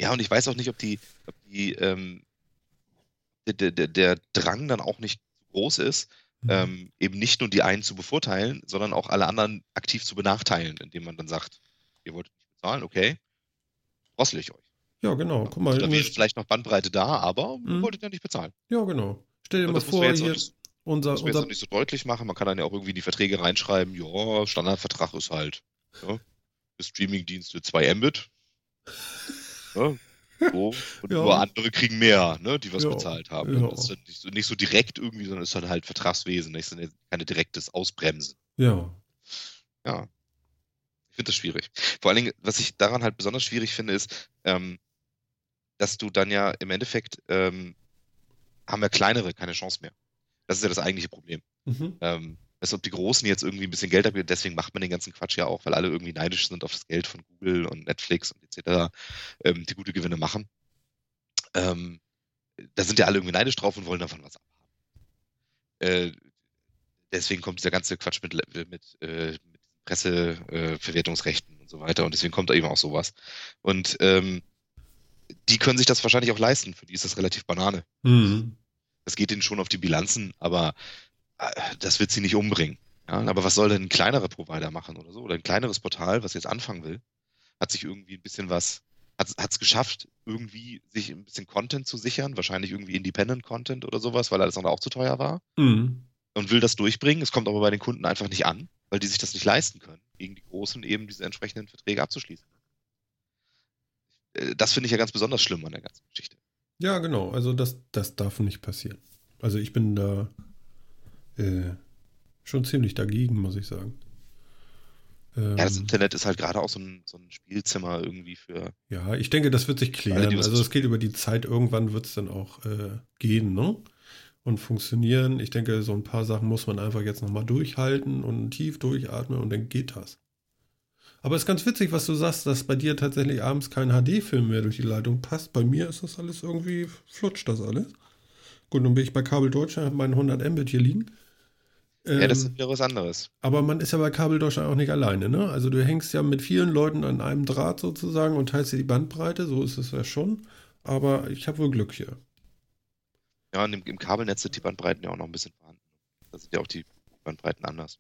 Ja, und ich weiß auch nicht, ob die, ob die ähm, der, der, der Drang dann auch nicht groß ist, Mhm. ähm, eben nicht nur die einen zu bevorteilen, sondern auch alle anderen aktiv zu benachteilen, indem man dann sagt, ihr wollt nicht bezahlen, okay, drossel ich euch. Ja, genau. Guck mal. Da wäre vielleicht noch Bandbreite da, aber ihr Mhm. wolltet ja nicht bezahlen. ja, genau. Stell dir Und mal das vor, hier nicht, unser, muss man jetzt unser nicht so deutlich machen. Man kann dann ja auch irgendwie in die Verträge reinschreiben, ja, Standardvertrag ist halt ja, für Streamingdienste 2 Mbit. Ja, *laughs* so. Und Ja. nur andere kriegen mehr, ne, die was Ja, bezahlt haben. ja. Das ist dann nicht so, nicht so direkt irgendwie, sondern ist dann halt Vertragswesen, nicht so eine, keine direktes Ausbremsen. Ja. Ja. Ich finde das schwierig. Vor allen Dingen, was ich daran halt besonders schwierig finde, ist, ähm, dass du dann ja im Endeffekt ähm, haben ja kleinere keine Chance mehr. Das ist ja das eigentliche Problem. Mhm. Ähm, als ob die Großen jetzt irgendwie ein bisschen Geld haben, deswegen macht man den ganzen Quatsch ja auch, weil alle irgendwie neidisch sind auf das Geld von Google und Netflix und etc., ähm, die gute Gewinne machen. Ähm, da sind ja alle irgendwie neidisch drauf und wollen davon was abhaben. Äh, deswegen kommt dieser ganze Quatsch mit, mit, äh, mit Presseverwertungsrechten äh, und so weiter und deswegen kommt da eben auch sowas. Und ähm, die können sich das wahrscheinlich auch leisten, für die ist das relativ Banane. Mhm. Das geht ihnen schon auf die Bilanzen, aber das wird sie nicht umbringen. Ja, aber was soll denn ein kleinerer Provider machen oder so? Oder ein kleineres Portal, was jetzt anfangen will, hat sich irgendwie ein bisschen was, hat es geschafft, irgendwie sich ein bisschen Content zu sichern, wahrscheinlich irgendwie Independent Content oder sowas, weil alles andere auch zu teuer war Mhm. und will das durchbringen. Es kommt aber bei den Kunden einfach nicht an, weil die sich das nicht leisten können, gegen die Großen eben diese entsprechenden Verträge abzuschließen. Äh, Das finde ich ja ganz besonders schlimm an der ganzen Geschichte. Ja, genau. Also das, das darf nicht passieren. Also ich bin da äh, schon ziemlich dagegen, muss ich sagen. Ähm, Ja, das Internet ist halt gerade auch so ein, so ein Spielzimmer irgendwie für ja, ich denke, das wird sich klären. Also es geht über die Zeit. Irgendwann wird es dann auch äh, gehen, ne? Und funktionieren. Ich denke, so ein paar Sachen muss man einfach jetzt nochmal durchhalten und tief durchatmen und dann geht das. Aber es ist ganz witzig, was du sagst, dass bei dir tatsächlich abends kein HD-Film mehr durch die Leitung passt. Bei mir ist das alles irgendwie, flutscht das alles. Gut, nun bin ich bei Kabel Deutschland, habe meinen 100 Mbit hier liegen. Ja, das ist Ähm, wieder was anderes. aber man ist ja bei Kabel Deutschland auch nicht alleine, ne? Also du hängst ja mit vielen Leuten an einem Draht sozusagen und teilst dir die Bandbreite, so ist es ja schon. Aber ich habe wohl Glück hier. Ja, und im, im Kabelnetz sind die Bandbreiten ja auch noch ein bisschen vorhanden. Da sind ja auch die Bandbreiten anders.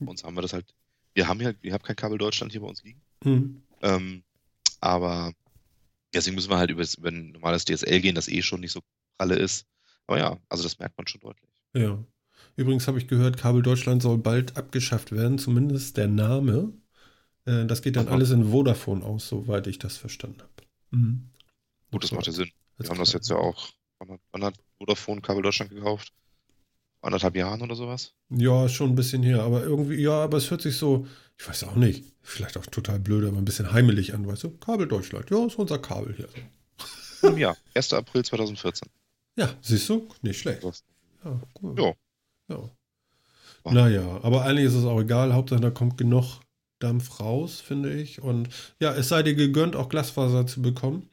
Bei uns haben wir das halt. Wir haben ja, wir haben kein Kabel Deutschland hier bei uns liegen. Hm. Ähm, aber deswegen müssen wir halt über, über ein normales DSL gehen, das eh schon nicht so pralle ist. Aber ja, also das merkt man schon deutlich. Ja. Übrigens habe ich gehört, Kabel Deutschland soll bald abgeschafft werden, zumindest der Name. Äh, das geht dann Aha. alles in Vodafone aus, soweit ich das verstanden habe. Mhm. Gut, das macht ja Sinn. Wir haben das jetzt ja auch, wann hat, wann hat Vodafone Kabel Deutschland gekauft? Vor anderthalb Jahren oder sowas? Ja, schon ein bisschen her, aber irgendwie, ja, aber es hört sich so, ich weiß auch nicht, vielleicht auch total blöd, aber ein bisschen heimelig an, weißt du? Kabel Deutschland, ja, ist unser Kabel hier. Einem Jahr. 1. April 2014. Ja, siehst du? Nicht schlecht. Ja, cool. Ja. ja. Naja, aber eigentlich ist es auch egal, Hauptsache da kommt genug Dampf raus, finde ich. Und ja, es sei dir gegönnt, auch Glasfaser zu bekommen.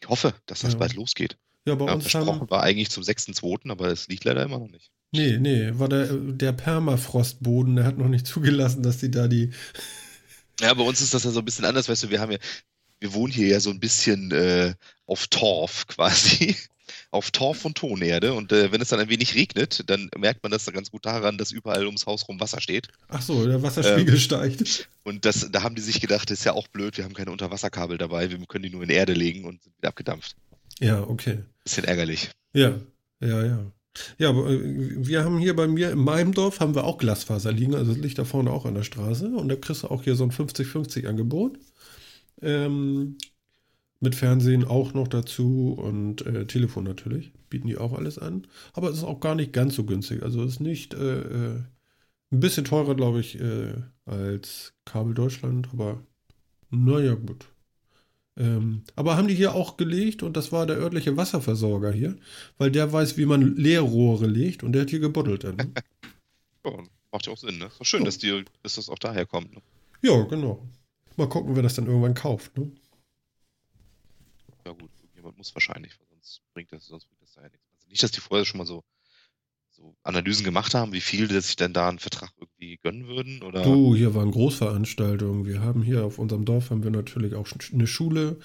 Ich hoffe, dass das Ja. bald losgeht. Ja, bei Ja, uns haben. war eigentlich zum 6.2., aber es liegt leider immer noch nicht. Nee, nee, war der, der Permafrostboden, der hat noch nicht *laughs* zugelassen, dass die da die. Ja, bei uns ist das ja so ein bisschen anders, weißt du, wir haben ja, wir wohnen hier ja so ein bisschen äh, auf Torf quasi. Auf Torf und Tonerde. Und äh, wenn es dann ein wenig regnet, dann merkt man das dann ganz gut daran, dass überall ums Haus rum Wasser steht. Ach so, der Wasserspiegel Ähm. steigt. Und das, da haben die sich gedacht, das ist ja auch blöd, wir haben keine Unterwasserkabel dabei, wir können die nur in Erde legen und sind wieder abgedampft. Ja, okay. Bisschen ärgerlich. Ja, ja, ja. Ja, aber äh, wir haben hier bei mir in meinem Dorf haben wir auch Glasfaser liegen, also es liegt da vorne auch an der Straße und da kriegst du auch hier so ein 50-50 Angebot. Ähm, mit Fernsehen auch noch dazu und äh, Telefon natürlich, bieten die auch alles an. Aber es ist auch gar nicht ganz so günstig. Also es ist nicht äh, äh, ein bisschen teurer, glaube ich, äh, als Kabel Deutschland, aber naja, gut. Ähm, aber haben die hier auch gelegt und das war der örtliche Wasserversorger hier, weil der weiß, wie man Leerrohre legt und der hat hier gebuddelt dann. Ne? *laughs* Ja, macht ja auch Sinn, ne? Ist schön, Ja. dass, die, dass das auch daher kommt. Ne? ja, genau. Mal gucken, wer das dann irgendwann kauft. Ne? Ja gut, jemand muss wahrscheinlich, sonst bringt das, sonst bringt das da ja nichts. Also nicht, dass die vorher schon mal so, so Analysen gemacht haben, wie viel sich denn da einen Vertrag irgendwie gönnen würden, oder? Du, hier waren Großveranstaltungen. Wir haben hier auf unserem Dorf haben wir natürlich auch eine Schule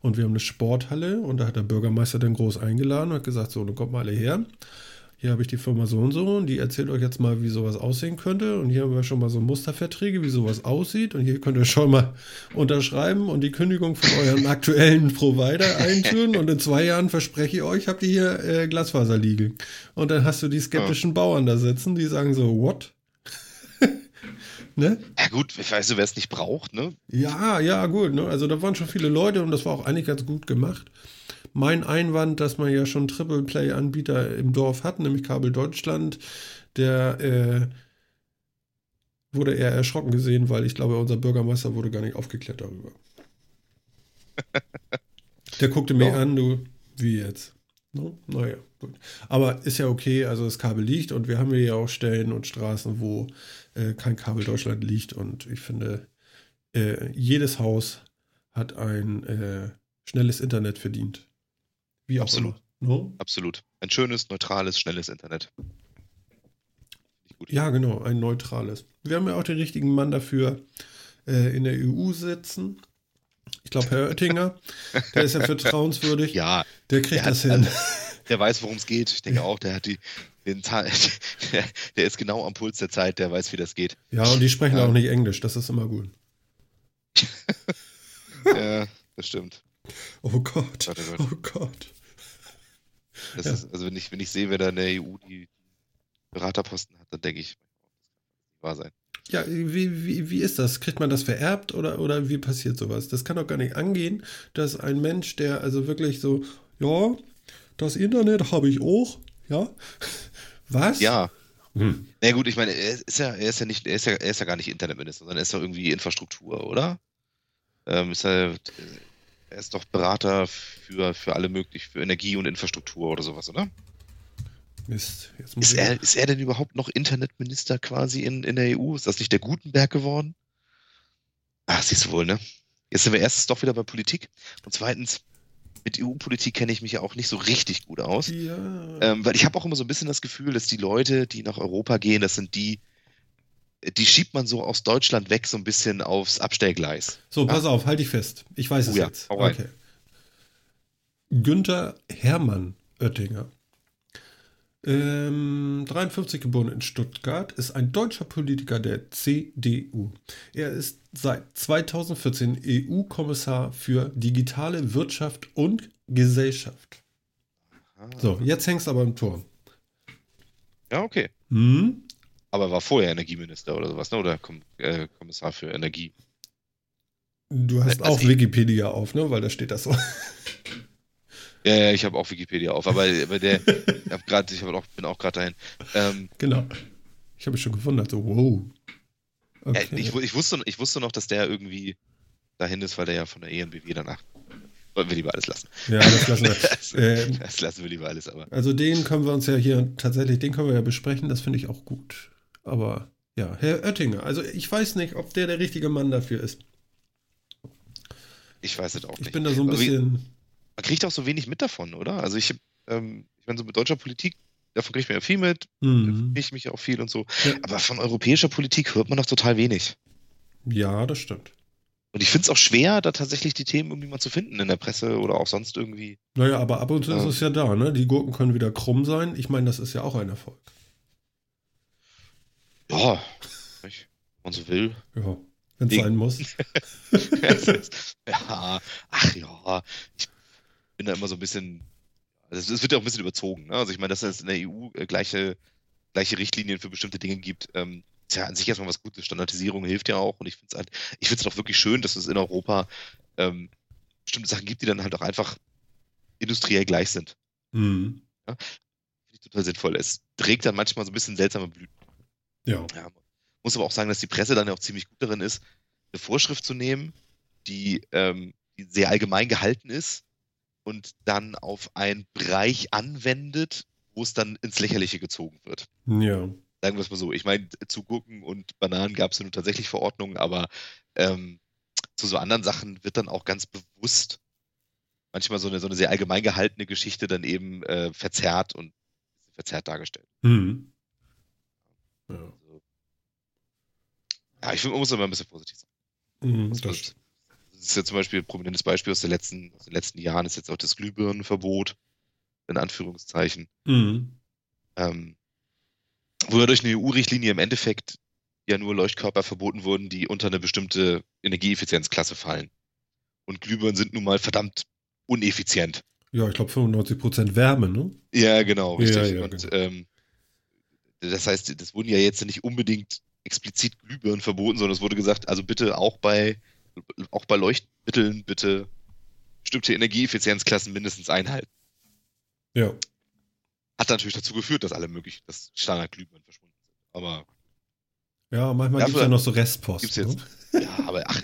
und wir haben eine Sporthalle und da hat der Bürgermeister dann groß eingeladen und hat gesagt, so, dann kommt mal alle her. Hier habe ich die Firma so und so und die erzählt euch jetzt mal, wie sowas aussehen könnte. Und hier haben wir schon mal so Musterverträge, wie sowas aussieht. Und hier könnt ihr schon mal unterschreiben und die Kündigung von eurem aktuellen Provider einführen. Und in zwei Jahren verspreche ich euch, habt ihr hier äh, Glasfaser liegen. Und dann hast du die skeptischen Bauern da sitzen, die sagen so, what? *laughs* ne? Ja gut, weißt du, wer es nicht braucht, ne? Ja, ja, gut. Ne? Also da waren schon viele Leute und das war auch eigentlich ganz gut gemacht. Mein Einwand, dass man ja schon Triple Play Anbieter im Dorf hat, nämlich Kabel Deutschland, der äh, wurde eher erschrocken gesehen, weil ich glaube, unser Bürgermeister wurde gar nicht aufgeklärt darüber. *laughs* Der guckte mir Ja. an, du, wie jetzt? No? Naja, gut. Aber ist ja okay, also das Kabel liegt und wir haben hier ja auch Stellen und Straßen, wo äh, kein Kabel Deutschland liegt und ich finde, äh, jedes Haus hat ein äh, schnelles Internet verdient. Wie auch Absolut. No? Absolut. Ein schönes, neutrales, schnelles Internet. Ja, genau, ein neutrales. Wir haben ja auch den richtigen Mann dafür äh, in der EU sitzen. Ich glaube, Herr Oettinger, *laughs* der ist ja vertrauenswürdig. Ja, Der kriegt Der hat- das hin. der weiß, worum es geht. Ich denke auch, der hat die, den *laughs* der, der ist genau am Puls der Zeit, der weiß, wie das geht. Ja, und die sprechen Ja. auch nicht Englisch, das ist immer gut. *laughs* Ja, das stimmt. Oh Gott, oh Gott. Das Ja. ist, also wenn ich, wenn ich sehe, wer da in der EU die Beraterposten hat, dann denke ich, wahr sein. Ja, wie, wie, wie ist das? Kriegt man das vererbt oder, oder wie passiert sowas? Das kann doch gar nicht angehen, dass ein Mensch, der also wirklich so, ja, das Internet habe ich auch, ja. *laughs* Was? Ja, Hm. na gut, ich meine, er ist ja, er ist ja nicht, er ist ja, er ist ja gar nicht Internetminister, sondern er ist doch irgendwie Infrastruktur, oder? Ähm, ist er, er ist doch Berater für, für alle möglich, für Energie und Infrastruktur oder sowas, oder? Mist. Jetzt muss Ist er, ist er denn überhaupt noch Internetminister quasi in, in der EU? Ist das nicht der Gutenberg geworden? Ach, siehst du wohl, ne? Jetzt sind wir erstens doch wieder bei Politik und zweitens, mit EU-Politik kenne ich mich ja auch nicht so richtig gut aus. Ja. Ähm, weil ich habe auch immer so ein bisschen das Gefühl, dass die Leute, die nach Europa gehen, das sind die, die schiebt man so aus Deutschland weg, so ein bisschen aufs Abstellgleis. so, pass auf, halt dich fest. Ich weiß es Oh ja, jetzt. rein. Okay. Günther Hermann Oettinger. Ähm, 53 geboren in Stuttgart, ist ein deutscher Politiker der CDU. Er ist seit 2014 EU-Kommissar für digitale Wirtschaft und Gesellschaft. Ah. So, jetzt hängst du aber im Turm. Ja, okay. Hm? Aber war vorher Energieminister oder sowas, ne? Oder Komm äh, Kommissar für Energie. Du hast Also auch ich- Wikipedia auf, ne? Weil da steht das so. *laughs* Ja, ja, ich habe auch Wikipedia auf, aber, aber der, ich, hab grad, ich hab auch, bin auch gerade dahin. Ähm, genau. Ich habe mich schon gewundert, so, wow. ja, Okay. ich, wu- ich, wusste, ich wusste noch, dass der irgendwie dahin ist, weil der ja von der ENBW danach. Wollen wir lieber alles lassen. ja, das lassen wir. *laughs* Das, Ähm, das lassen wir lieber alles, aber. Also den können wir uns ja hier tatsächlich, den können wir ja besprechen, das finde ich auch gut. Aber ja, Herr Oettinger, also ich weiß nicht, ob der der richtige Mann dafür ist. Ich weiß es auch Ich nicht. bin da so ein bisschen, Man kriegt auch so wenig mit davon, oder? Also ich, ähm, ich meine, so mit deutscher Politik, davon kriegt man ja viel mit, hm, ich mich auch viel und so. Ja. Aber von europäischer Politik hört man noch total wenig. ja, das stimmt. Und ich finde es auch schwer, da tatsächlich die Themen irgendwie mal zu finden in der Presse oder auch sonst irgendwie. Naja, aber ab und zu ist Ja. es ja da, ne? Die Gurken können wieder krumm sein. Ich meine, das ist ja auch ein Erfolg. Ja, man so will. Ja, wenn es sein muss. *laughs* ja, ach ja, ich bin da immer so ein bisschen, also es wird ja auch ein bisschen überzogen. Ne? Also ich meine, dass es in der EU äh, gleiche, gleiche Richtlinien für bestimmte Dinge gibt, ähm, ist ja an sich erstmal was Gutes. Standardisierung hilft ja auch und ich finde es halt, ich finde es doch wirklich schön, dass es in Europa ähm, bestimmte Sachen gibt, die dann halt auch einfach industriell gleich sind. Hm, Finde ich total sinnvoll. Es trägt dann manchmal so ein bisschen seltsame Blüten. Ja. Ja, muss aber auch sagen, dass die Presse dann ja auch ziemlich gut darin ist, eine Vorschrift zu nehmen, die, ähm, die sehr allgemein gehalten ist und dann auf einen Bereich anwendet, wo es dann ins Lächerliche gezogen wird. Ja. Sagen wir es mal so. Ich meine, zu Gurken und Bananen gab es ja nun tatsächlich Verordnungen, aber ähm, zu so anderen Sachen wird dann auch ganz bewusst manchmal so eine, so eine sehr allgemein gehaltene Geschichte dann eben äh, verzerrt und verzerrt dargestellt. Hm. Ja. Also, ja, ich finde, man muss immer ein bisschen vorsichtig sein. Hm, Das, das ist ja zum Beispiel ein prominentes Beispiel aus, der letzten, aus den letzten Jahren, ist jetzt auch das Glühbirnenverbot, in Anführungszeichen, Hm. ähm, wo ja durch eine EU-Richtlinie im Endeffekt ja nur Leuchtkörper verboten wurden, die unter eine bestimmte Energieeffizienzklasse fallen. Und Glühbirnen sind nun mal verdammt uneffizient. Ja, ich glaube 95% Wärme, ne? Ja, genau, Ja, richtig. ja, und genau. ähm, das heißt, das wurden ja jetzt nicht unbedingt explizit Glühbirnen verboten, sondern es wurde gesagt, also bitte auch bei auch bei Leuchtmitteln bitte bestimmte Energieeffizienzklassen mindestens einhalten. Ja. Hat natürlich dazu geführt, dass alle möglich, dass Standardglühbirnen verschwunden sind. Aber Ja, manchmal gibt es ja noch so Restpost. gibt's jetzt. Ne? *laughs* ja, aber ach,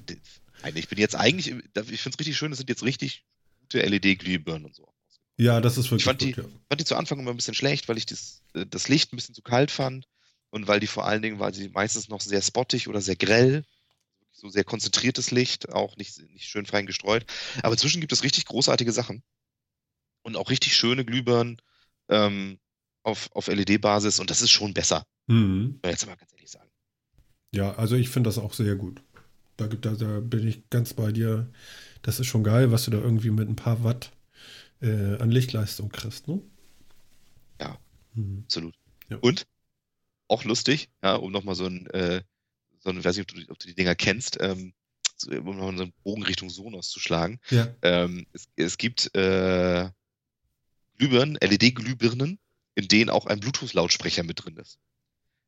ich bin jetzt eigentlich, ich finde es richtig schön, es sind jetzt richtig gute LED-Glühbirnen und so. Ja, das ist wirklich fand gut, ja. fand die zu Anfang immer ein bisschen schlecht, weil ich das, äh, das Licht ein bisschen zu kalt fand und weil die vor allen Dingen, weil sie meistens noch sehr spottig oder sehr grell, so sehr konzentriertes Licht, auch nicht, nicht schön fein gestreut. Aber inzwischen gibt es richtig großartige Sachen und auch richtig schöne Glühbirnen ähm, auf, auf LED-Basis und das ist schon besser, Mhm. jetzt mal ganz ehrlich sagen. Ja, also ich finde das auch sehr gut. Da, gibt, da, da bin ich ganz bei dir. Das ist schon geil, was du da irgendwie mit ein paar Watt äh, an Lichtleistung kriegst, ne? Ja. Mhm. Absolut. Ja. Und auch lustig, ja, um nochmal so ein, äh, so ein, weiß nicht, ob du, ob du die Dinger kennst, ähm, um nochmal so einen Bogen Richtung Sonos zu schlagen. Ja. Ähm, es, es gibt äh, Glühbirnen, LED-Glühbirnen, in denen auch ein Bluetooth-Lautsprecher mit drin ist.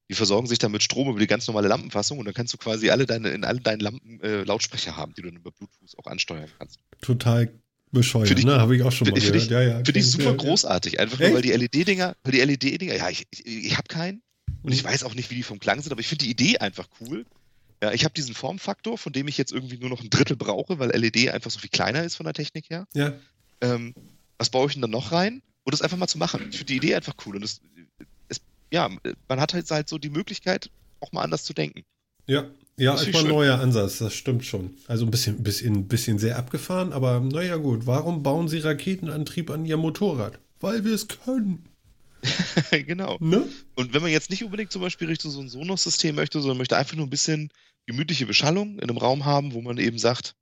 Die versorgen sich dann mit Strom über die ganz normale Lampenfassung und dann kannst du quasi alle deine, in allen deinen Lampen äh, Lautsprecher haben, die du dann über Bluetooth auch ansteuern kannst. Total bescheuert, Find ich- ne? Habe ich auch schon mal find- find gehört. ja, ja. Finde ich super ja, großartig, einfach nur, weil die LED-Dinger, weil die LED-Dinger, ja, ich, ich, ich habe keinen und ich weiß auch nicht, wie die vom Klang sind, aber ich finde die Idee einfach cool. Ja, ich habe diesen Formfaktor, von dem ich jetzt irgendwie nur noch ein Drittel brauche, weil LED einfach so viel kleiner ist von der Technik her. Ja, ähm, was baue ich denn da noch rein? Und das einfach mal zu machen. Ich finde die Idee einfach cool. Und es, es, ja, man hat halt, halt so die Möglichkeit, auch mal anders zu denken. ja, Ja, Das ich ein neuer Ansatz, das stimmt schon. Also ein bisschen, bisschen, bisschen sehr abgefahren, aber naja gut. Warum bauen Sie Raketenantrieb an Ihr Motorrad? Weil wir es können. *laughs* genau. Ne? Und wenn man jetzt nicht unbedingt zum Beispiel Richtung so ein Sonos-System möchte, sondern möchte einfach nur ein bisschen gemütliche Beschallung in einem Raum haben, wo man eben sagt,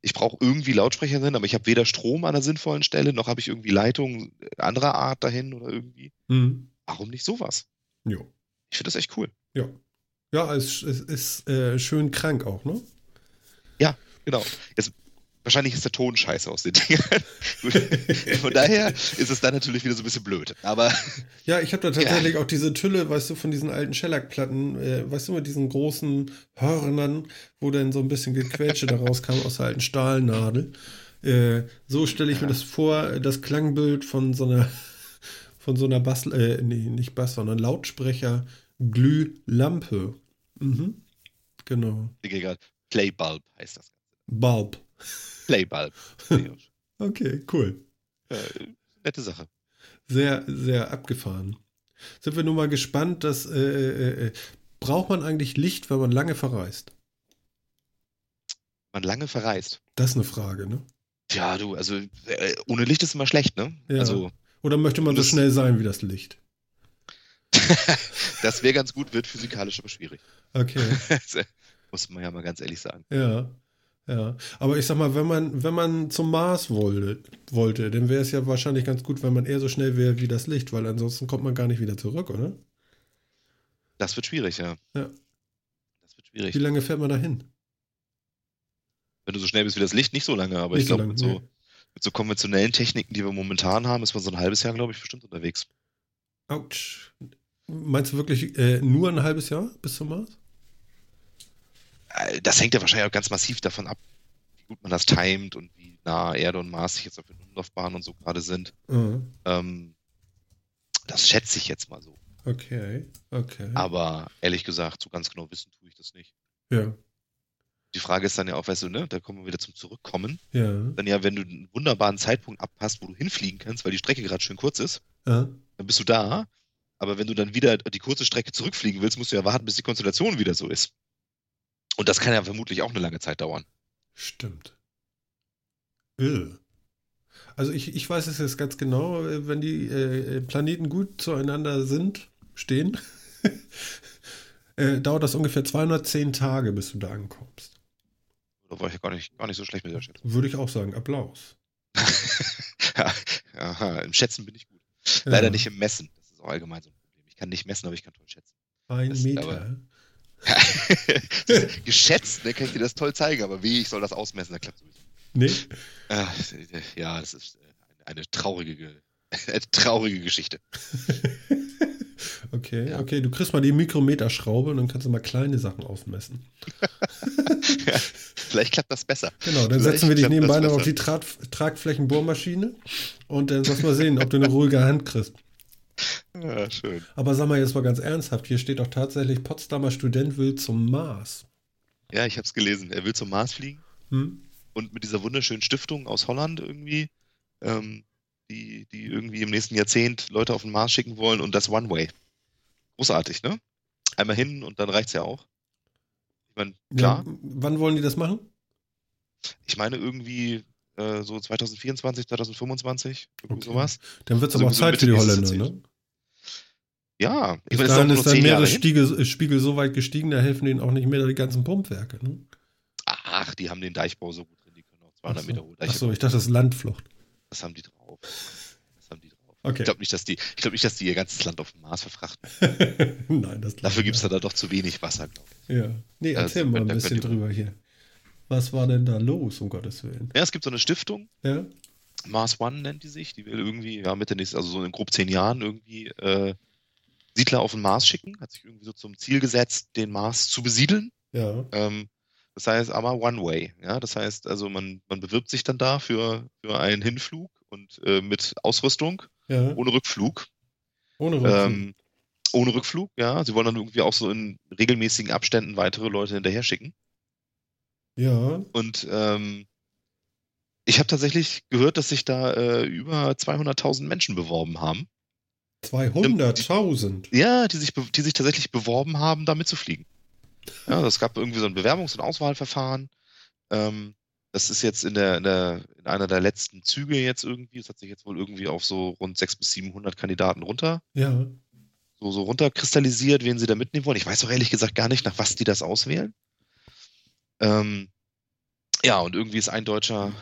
ich brauche irgendwie Lautsprecher drin, aber ich habe weder Strom an einer sinnvollen Stelle, noch habe ich irgendwie Leitungen anderer Art dahin oder irgendwie. Hm. Warum nicht sowas? Jo. Ich finde das echt cool. Ja. Ja, es, es ist äh, schön krank auch, ne? Genau. Jetzt, wahrscheinlich ist der Ton scheiße aus den Dingern. *laughs* Von daher ist es dann natürlich wieder so ein bisschen blöd. Aber Ja, ich habe da tatsächlich auch diese Tülle, weißt du, von diesen alten Shellac-Platten, äh, weißt du, mit diesen großen Hörnern, wo dann so ein bisschen Gequetsche da rauskam aus der alten Stahlnadel. Äh, so stelle ich mir das vor, das Klangbild von so einer, von so einer Bass, äh, nee, nicht Bass, sondern Lautsprecher, Glühlampe. Mhm. Genau. gerade, Playbulb heißt das. Bulb. Playbulb. *laughs* Okay, cool. äh, nette Sache. Sehr, sehr abgefahren. Sind wir nun mal gespannt, dass äh, äh, äh, braucht man eigentlich Licht, wenn man lange verreist? Man lange verreist. Das ist eine Frage, ne? Tja, du, also äh, ohne Licht ist immer schlecht, ne? Ja. Also Oder möchte man so schnell sein wie das Licht? *laughs* das wäre ganz gut, wird physikalisch aber schwierig. Okay, *laughs* Muss man ja mal ganz ehrlich sagen. ja. Ja, aber ich sag mal, wenn man, wenn man zum Mars wollte, wollte dann wäre es ja wahrscheinlich ganz gut, wenn man eher so schnell wäre wie das Licht, weil ansonsten kommt man gar nicht wieder zurück, oder? Das wird schwierig, ja. Ja. Das wird schwierig. Wie lange fährt man da hin? Wenn du so schnell bist wie das Licht, nicht so lange, aber Nicht ich so glaube, lange, mit, so, nee. mit so konventionellen Techniken, die wir momentan haben, ist man so ein halbes Jahr, glaube ich, bestimmt unterwegs. Autsch. Meinst du wirklich äh, nur ein halbes Jahr bis zum Mars? Äh, Das hängt ja wahrscheinlich auch ganz massiv davon ab, wie gut man das timet und wie nah Erde und Mars sich jetzt auf den Umlaufbahnen und so gerade sind. Ah, Ähm, das schätze ich jetzt mal so. okay, okay. Aber ehrlich gesagt, so ganz genau wissen tue ich das nicht. ja, Die Frage ist dann ja auch, weißt du, ne, da kommen wir wieder zum Zurückkommen. ja. Dann ja, wenn du einen wunderbaren Zeitpunkt abpasst, wo du hinfliegen kannst, weil die Strecke gerade schön kurz ist, Ah, dann bist du da. Aber wenn du dann wieder die kurze Strecke zurückfliegen willst, musst du ja warten, bis die Konstellation wieder so ist. Und das kann ja vermutlich auch eine lange Zeit dauern. stimmt. Irr. Also ich, ich weiß es jetzt ganz genau, äh, wenn die äh, Planeten gut zueinander sind, stehen, *laughs* äh, dauert das ungefähr 210 Tage, bis du da ankommst. Da war ich ja gar nicht, gar nicht so schlecht mit der Schätzung. Würde ich auch sagen, Applaus. *laughs* Aha, im Schätzen bin ich gut. Leider Ja. nicht im Messen. Auch allgemein so ein Problem. Ich kann nicht messen, aber ich kann toll schätzen. Ein Das- Meter. aber- *laughs* Geschätzt, ne, kann ich dir das toll zeigen, aber wie, ich soll das ausmessen, da klappt sowieso. Nee? Ja, das ist äh, eine traurige, Ge- *laughs* eine traurige Geschichte. *laughs* okay, Ja. okay. Du kriegst mal die Mikrometerschraube und dann kannst du mal kleine Sachen ausmessen. Vielleicht klappt das besser. Genau, dann Vielleicht setzen wir dich nebenbei noch auf die Tra Tragflächenbohrmaschine und dann sollst du mal sehen, ob du eine ruhige Hand kriegst. Ja, schön. Aber sag mal jetzt mal ganz ernsthaft, hier steht doch tatsächlich, Potsdamer Student will zum Mars. Ja, ich habe es gelesen. Er will zum Mars fliegen Hm? und mit dieser wunderschönen Stiftung aus Holland irgendwie, ähm, die, die irgendwie im nächsten Jahrzehnt Leute auf den Mars schicken wollen und das One Way. Großartig, ne? Einmal hin und dann reicht's ja auch. Ich meine, klar, Ja, wann wollen die das machen? ich meine irgendwie äh, so 2024, 2025, irgendwie Okay. sowas. Dann wird es Also aber auch so Zeit für die Holländer, ne? Ja, ich meine, es ist der hin. Meeresspiegel Spiegel so weit gestiegen, da helfen denen auch nicht mehr die ganzen Pumpwerke. Ne? Ach, die haben den Deichbau so gut drin, die können auch 200 Meter hohe Deiche Achso, ich dachte, das ist Landflucht. Das haben die drauf. Das haben die drauf. Okay. Ich glaube nicht, dass die, ich glaube nicht, dass die ihr ganzes Land auf dem Mars verfrachten. *laughs* Nein, das Dafür gibt es da doch zu wenig Wasser, glaube ich. Ja. Nee, Also, erzähl mal ein bisschen drüber hier. Was war denn da los, um Gottes Willen? Ja, es gibt so eine Stiftung, Ja? Mars One nennt die sich, die will irgendwie, ja, Mitte nächstes, also so in grob zehn Jahren irgendwie äh, Siedler auf den Mars schicken, hat sich irgendwie so zum Ziel gesetzt, den Mars zu besiedeln. Ja. Ähm, das heißt aber One Way, ja, das heißt also man, man bewirbt sich dann da für, für einen Hinflug und äh, mit Ausrüstung, Ja. ohne Rückflug. Ohne Rückflug. Ähm, ohne Rückflug, ja. Sie wollen dann irgendwie auch so in regelmäßigen Abständen weitere Leute hinterher schicken. ja. Und ähm, ich habe tatsächlich gehört, dass sich da äh, über 200.000 Menschen beworben haben. 200.000. Ja, die sich, die sich tatsächlich beworben haben, da mitzufliegen. Ja, es gab irgendwie so ein Bewerbungs- und Auswahlverfahren. Ähm, das ist jetzt in, der, in, der, in einer der letzten Züge jetzt irgendwie. Es hat sich jetzt wohl irgendwie auf so rund 600 bis 700 Kandidaten runter, Ja. so, so runterkristallisiert, wen sie da mitnehmen wollen. Ich weiß auch ehrlich gesagt gar nicht, nach was die das auswählen. Ähm, ja, und irgendwie ist ein deutscher,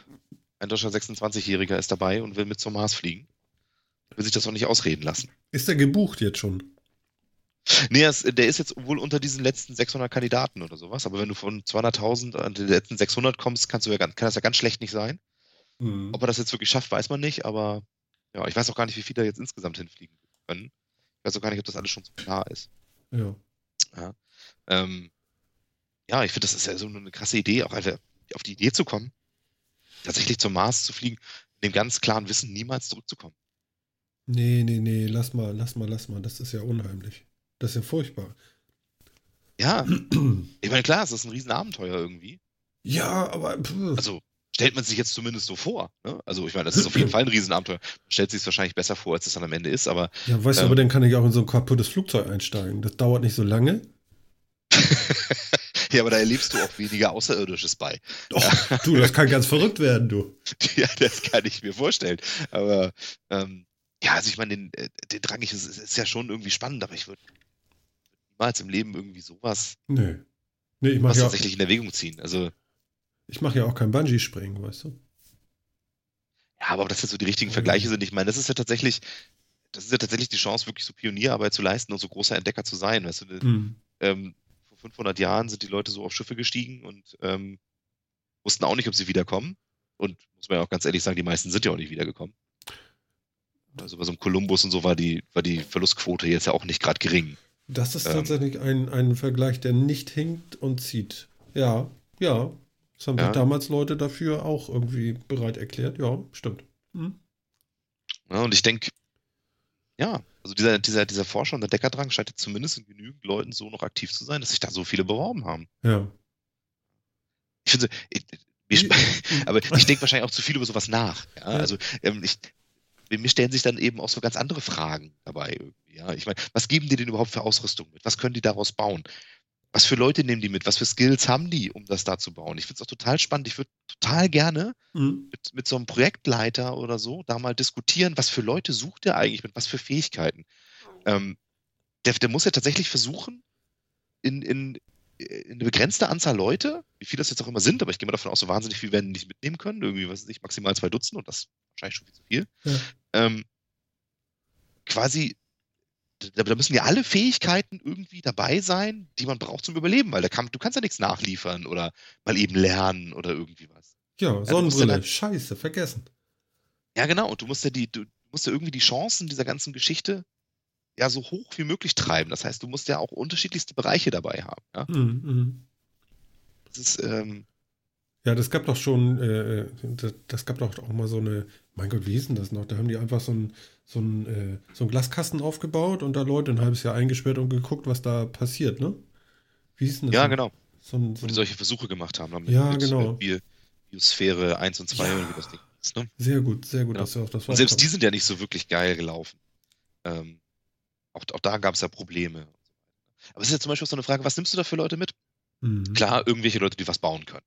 ein deutscher 26-Jähriger ist dabei und will mit zum Mars fliegen. Will sich das auch nicht ausreden lassen. Ist der gebucht jetzt schon? Nee, er ist- der ist jetzt wohl unter diesen letzten 600 Kandidaten oder sowas. Aber wenn du von 200.000 an die letzten 600 kommst, kannst du ja, kann das ja ganz schlecht nicht sein. Mhm. Ob er das jetzt wirklich schafft, weiß man nicht. Aber ja, ich weiß auch gar nicht, wie viele da jetzt insgesamt hinfliegen können. Ich weiß auch gar nicht, ob das alles schon so klar ist. Ja. Ähm, ja, ich finde, das ist ja so eine krasse Idee, auch einfach auf die Idee zu kommen, tatsächlich zum Mars zu fliegen, in dem ganz klaren Wissen, niemals zurückzukommen. Nee, nee, nee, lass mal, lass mal, lass mal. Das ist ja unheimlich. Das ist ja furchtbar. Ja, ich meine, klar, es ist ein Riesenabenteuer irgendwie. Ja, aber. pff. Also stellt man sich jetzt zumindest so vor. Ne? Also ich meine, das ist auf jeden Fall ein Riesenabenteuer. Man stellt sich es wahrscheinlich besser vor, als es dann am Ende ist, aber ja, weißt du, ähm, aber dann kann ich auch in so ein kaputtes Flugzeug einsteigen. Das dauert nicht so lange. *laughs* ja, aber da erlebst du auch weniger Außerirdisches bei. Doch, du, das kann ganz verrückt werden, du. *laughs* Ja, das kann ich mir vorstellen. Aber ähm, ja, also ich meine, den, äh, den Drang ich, ist, ist ja schon irgendwie spannend, aber ich würde niemals im Leben irgendwie sowas Nee. Nee, ich mache was ja, tatsächlich in Erwägung ziehen. Also, ich mach ja auch kein Bungee-Springen, weißt du? ja, aber ob das jetzt so die richtigen Vergleiche sind, ich meine, das ist ja tatsächlich, das ist ja tatsächlich die Chance, wirklich so Pionierarbeit zu leisten und so großer Entdecker zu sein. Weißt du, Mhm. ähm, vor 500 Jahren sind die Leute so auf Schiffe gestiegen und ähm, wussten auch nicht, ob sie wiederkommen. Und muss man ja auch ganz ehrlich sagen, die meisten sind ja auch nicht wiedergekommen. Also bei so einem Kolumbus und so war die, war die Verlustquote jetzt ja auch nicht gerade gering. Das ist Ähm. tatsächlich ein, ein Vergleich, der nicht hinkt und zieht. Ja, ja. Das haben Ja. sich damals Leute dafür auch irgendwie bereit erklärt. Ja, stimmt. Hm? Ja, und ich denke, ja, also dieser, dieser, dieser Forscher und der Deckerdrang scheint jetzt zumindest in genügend Leuten so noch aktiv zu sein, dass sich da so viele beworben haben. Ja. Ich finde, *laughs* aber ich denke wahrscheinlich auch zu viel über sowas nach. Ja? Ja. Also ähm, ich, mir stellen sich dann eben auch so ganz andere Fragen dabei. Ja? Ich meine, was geben die denn überhaupt für Ausrüstung mit? Was können die daraus bauen? Was für Leute nehmen die mit? Was für Skills haben die, um das da zu bauen? Ich finde es auch total spannend. Ich würde total gerne Hm? mit, mit so einem Projektleiter oder so da mal diskutieren, was für Leute sucht er eigentlich, mit was für Fähigkeiten. Ähm, der, der muss ja tatsächlich versuchen, in, in eine begrenzte Anzahl Leute, wie viele das jetzt auch immer sind, aber ich gehe mal davon aus, so wahnsinnig viel werden nicht mitnehmen können, irgendwie, was weiß ich, maximal zwei Dutzend und das ist wahrscheinlich schon viel zu viel. Ja. Ähm, quasi, da, da müssen ja alle Fähigkeiten irgendwie dabei sein, die man braucht zum Überleben, weil kann, du kannst ja nichts nachliefern oder mal eben lernen oder irgendwie was. Ja, ja Sonnenbrille. dann- Scheiße, vergessen. Ja, genau. Und du musst ja die, du musst ja irgendwie die Chancen dieser ganzen Geschichte ja so hoch wie möglich treiben. Das heißt, du musst ja auch unterschiedlichste Bereiche dabei haben. Ja, Hm, hm. das ist, ähm, Ja, das gab doch schon, äh, das, das gab doch auch mal so eine, mein Gott, wie hieß denn das noch? Da haben die einfach so einen so ein, äh, so einen Glaskasten aufgebaut und da Leute ein halbes Jahr eingesperrt und geguckt, was da passiert, ne? Wie hieß denn das? ja, noch? genau. So ein, so Wo die ein, solche Versuche gemacht haben. ne, Mit, Ja, mit, genau. äh, Bio, Biosphäre 1 und 2 Ja. oder wie das Ding ist. Ne? sehr gut, sehr gut, Ja. dass du auf das Und selbst die sind ja nicht so wirklich geil gelaufen. Ähm, auch, auch da gab es ja Probleme. Aber es ist ja zum Beispiel auch so eine Frage, was nimmst du da für Leute mit? Mhm. Klar, irgendwelche Leute, die was bauen können.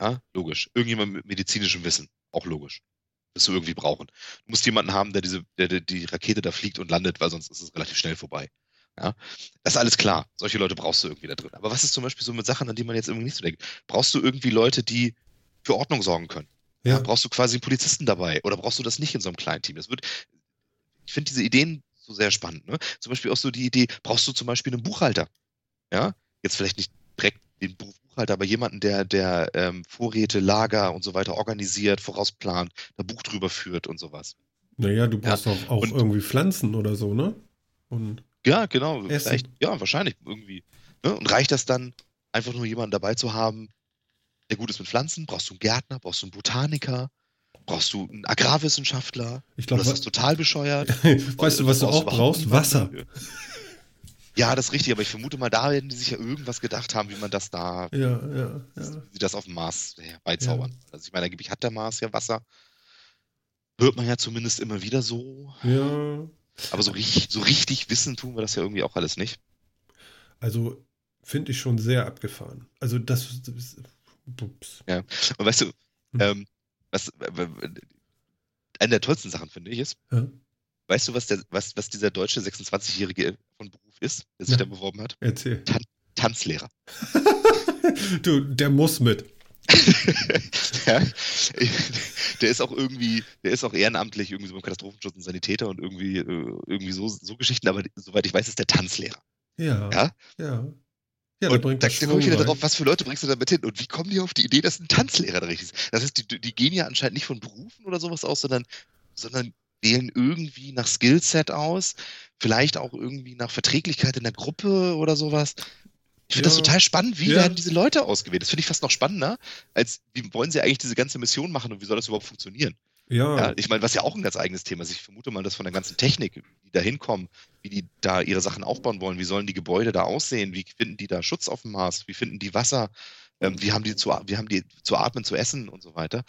Ja, logisch. Irgendjemand mit medizinischem Wissen. Auch logisch. Wirst du irgendwie brauchen. Du musst jemanden haben, der diese, der, der die Rakete da fliegt und landet, weil sonst ist es relativ schnell vorbei. Ja, das ist alles klar. Solche Leute brauchst du irgendwie da drin. Aber was ist zum Beispiel so mit Sachen, an die man jetzt irgendwie nicht so denkt? Brauchst du irgendwie Leute, die für Ordnung sorgen können? Ja. Brauchst du quasi einen Polizisten dabei? Oder brauchst du das nicht in so einem kleinen Team? Das wird, ich finde diese Ideen so sehr spannend. Ne? Zum Beispiel auch so die Idee, brauchst du zum Beispiel einen Buchhalter? Ja, jetzt vielleicht nicht direkt den Buchhalter, aber jemanden, der, der ähm, Vorräte, Lager und so weiter organisiert, vorausplant, ein Buch drüber führt und sowas. Naja, du brauchst auch, auch und- irgendwie Pflanzen oder so, ne? Und Ja, genau. Essen. Vielleicht, ja, wahrscheinlich irgendwie. Ne? Und reicht das dann, einfach nur jemanden dabei zu haben, der gut ist mit Pflanzen? Brauchst du einen Gärtner? Brauchst du einen Botaniker? Brauchst du einen Agrarwissenschaftler? ich glaube, ist das total bescheuert? *laughs* weißt du, was du auch brauchst? Wasser. *laughs* Ja, das ist richtig, aber ich vermute mal, da werden die sich ja irgendwas gedacht haben, wie man das da, Ja, ja, ja. sie das auf dem Mars herbeizaubern. Also ich meine, angeblich hat der Mars ja Wasser. Hört man ja zumindest immer wieder so. Ja, Aber so richtig, so richtig wissen tun wir das ja irgendwie auch alles nicht. also finde ich schon sehr abgefahren. Also das, das ups. Ja, und weißt du, hm. ähm, was, eine der tollsten Sachen finde ich ist, ja. weißt du, was, der, was, was dieser deutsche 26-Jährige von Beruf ist, der sich ja. da beworben hat? Erzähl. Tan Tanzlehrer. *laughs* du, der muss mit. *laughs* ja, der ist auch irgendwie, der ist auch ehrenamtlich irgendwie so beim Katastrophenschutz und Sanitäter und irgendwie, äh, irgendwie so, so Geschichten, aber soweit ich weiß, ist der Tanzlehrer. Ja. Ja. ja. Ja, und da, da komme ich wieder drauf, was für Leute bringst du damit hin? Und wie kommen die auf die Idee, dass ein Tanzlehrer da richtig ist? Das heißt, die, die gehen ja anscheinend nicht von Berufen oder sowas aus, sondern, sondern wählen irgendwie nach Skillset aus, vielleicht auch irgendwie nach Verträglichkeit in der Gruppe oder sowas. Ich finde ja. das total spannend. Wie ja. werden diese Leute ausgewählt? Das finde ich fast noch spannender, als wie wollen sie eigentlich diese ganze Mission machen und wie soll das überhaupt funktionieren? Ja. ja. Ich meine, was ja auch ein ganz eigenes Thema ist. Ich vermute mal, dass von der ganzen Technik, die da hinkommen, wie die da ihre Sachen aufbauen wollen, wie sollen die Gebäude da aussehen, wie finden die da Schutz auf dem Mars, wie finden die Wasser, ähm, wie haben die zu, wie haben die zu atmen, zu essen und so weiter.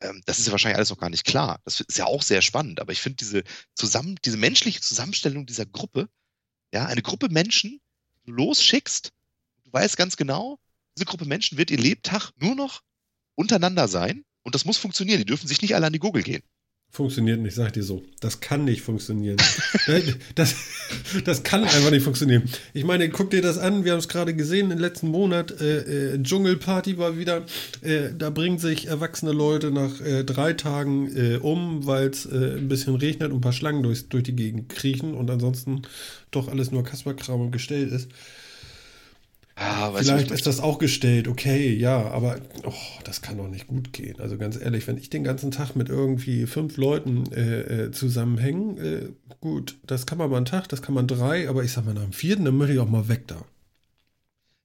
Ähm, das ist ja wahrscheinlich alles noch gar nicht klar. Das ist ja auch sehr spannend. Aber ich finde diese zusammen, diese menschliche Zusammenstellung dieser Gruppe, ja, eine Gruppe Menschen, die du losschickst, du weißt ganz genau, diese Gruppe Menschen wird ihr Lebtag nur noch untereinander sein und das muss funktionieren. Die dürfen sich nicht alle an die Gurgel gehen. Funktioniert nicht, sag ich dir so. Das kann nicht funktionieren. *laughs* das, das kann einfach nicht funktionieren. Ich meine, guck dir das an. Wir haben es gerade gesehen im letzten Monat. Äh, äh, Dschungelparty war wieder. Äh, da bringen sich erwachsene Leute nach äh, drei Tagen äh, um, weil es äh, ein bisschen regnet und ein paar Schlangen durch, durch die Gegend kriechen und ansonsten doch alles nur Kasperkram und gestellt ist. Ah, Vielleicht ist das auch gestellt, okay, ja, aber oh, das kann doch nicht gut gehen. Also ganz ehrlich, wenn ich den ganzen Tag mit irgendwie fünf Leuten äh, äh, zusammenhänge, äh, gut, das kann man mal einen Tag, das kann man drei, aber ich sag mal, nach dem vierten, dann möchte ich auch mal weg da.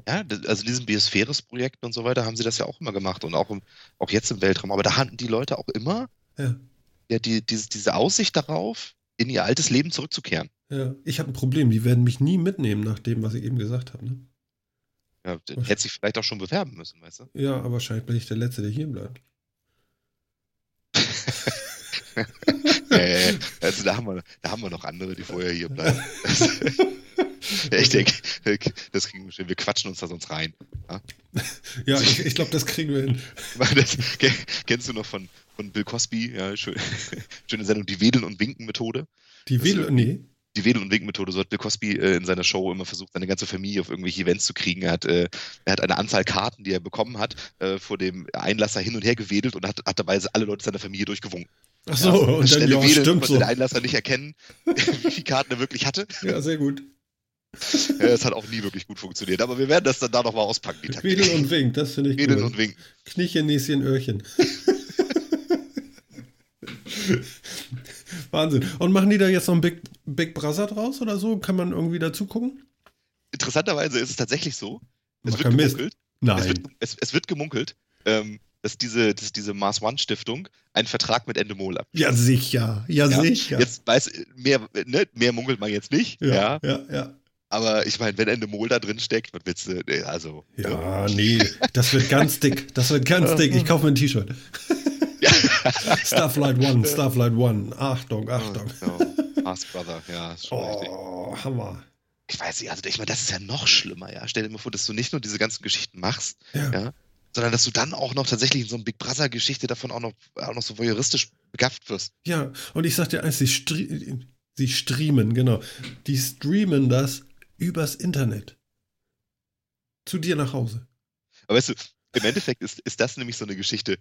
Ja, also diesen Biosphäres-Projekten und so weiter haben sie das ja auch immer gemacht und auch, im, auch jetzt im Weltraum. Aber da hatten die Leute auch immer ja. Ja, die, diese, diese Aussicht darauf, in ihr altes Leben zurückzukehren. Ja, ich habe ein Problem. Die werden mich nie mitnehmen nach dem, was ich eben gesagt habe. Ne? Ja, hätte sich vielleicht auch schon bewerben müssen, weißt du? Ja, aber wahrscheinlich bin ich der Letzte, der hier bleibt. *laughs* ja. Also da haben, wir, da haben wir noch andere, die vorher hier bleiben. *laughs* ja, ich denke, das kriegen wir schön. Wir quatschen uns da sonst rein. Ja, ja ich, ich glaube, das kriegen wir hin. *laughs* Das, kennst du noch von, von Bill Cosby? Ja, schön, schöne Sendung, die Wedeln- und Winken-Methode. Die Wedeln, nee die Wedel- und Wink-Methode. So hat Bill Cosby äh, in seiner Show immer versucht, seine ganze Familie auf irgendwelche Events zu kriegen. Er hat, äh, er hat eine Anzahl Karten, die er bekommen hat, äh, vor dem Einlasser hin und her gewedelt und hat, hat dabei alle Leute seiner Familie durchgewunken. Ach so, ja, und dann ja, Wedeln stimmt konnte so. der Einlasser nicht erkennen, *laughs* wie viele Karten er wirklich hatte. Ja, sehr gut. Es hat auch nie wirklich gut funktioniert, aber wir werden das dann da nochmal auspacken, die. Wedeln und Wink, das finde ich Wedeln cool. und Wink. Kniechen, Näschen, Öhrchen. *laughs* Wahnsinn. Und machen die da jetzt noch ein Big, Big Brother draus oder so? Kann man irgendwie dazu gucken? Interessanterweise ist es tatsächlich so. Es wird gemunkelt. Nein. Es wird, es, es wird gemunkelt, ähm, dass diese, dass diese Mars One Stiftung einen Vertrag mit Endemol abschließt. Ja, sicher. Ja, ja, sicher. Jetzt weiß, mehr, ne, mehr munkelt man jetzt nicht. Ja, ja, ja. ja. Aber ich meine, wenn Endemol da drin steckt, was willst du, also. Ja, nee, das wird ganz dick. Das wird ganz *laughs* dick. Ich kaufe mir ein T-Shirt. *laughs* *laughs* Starflight One, Starflight One. Achtung, Achtung. Oh, oh. Mars Brother, ja. Ist schon oh, richtig. Hammer. Ich weiß nicht, also ich meine, das ist ja noch schlimmer, ja. Stell dir mal vor, dass du nicht nur diese ganzen Geschichten machst, ja. ja sondern dass du dann auch noch tatsächlich in so einer Big Brother-Geschichte davon auch noch, auch noch so voyeuristisch begafft wirst. Ja, und ich sag dir eins, sie, stre sie streamen, genau. Die streamen das übers Internet. Zu dir nach Hause. Aber weißt du, im Endeffekt ist, ist das nämlich so eine Geschichte,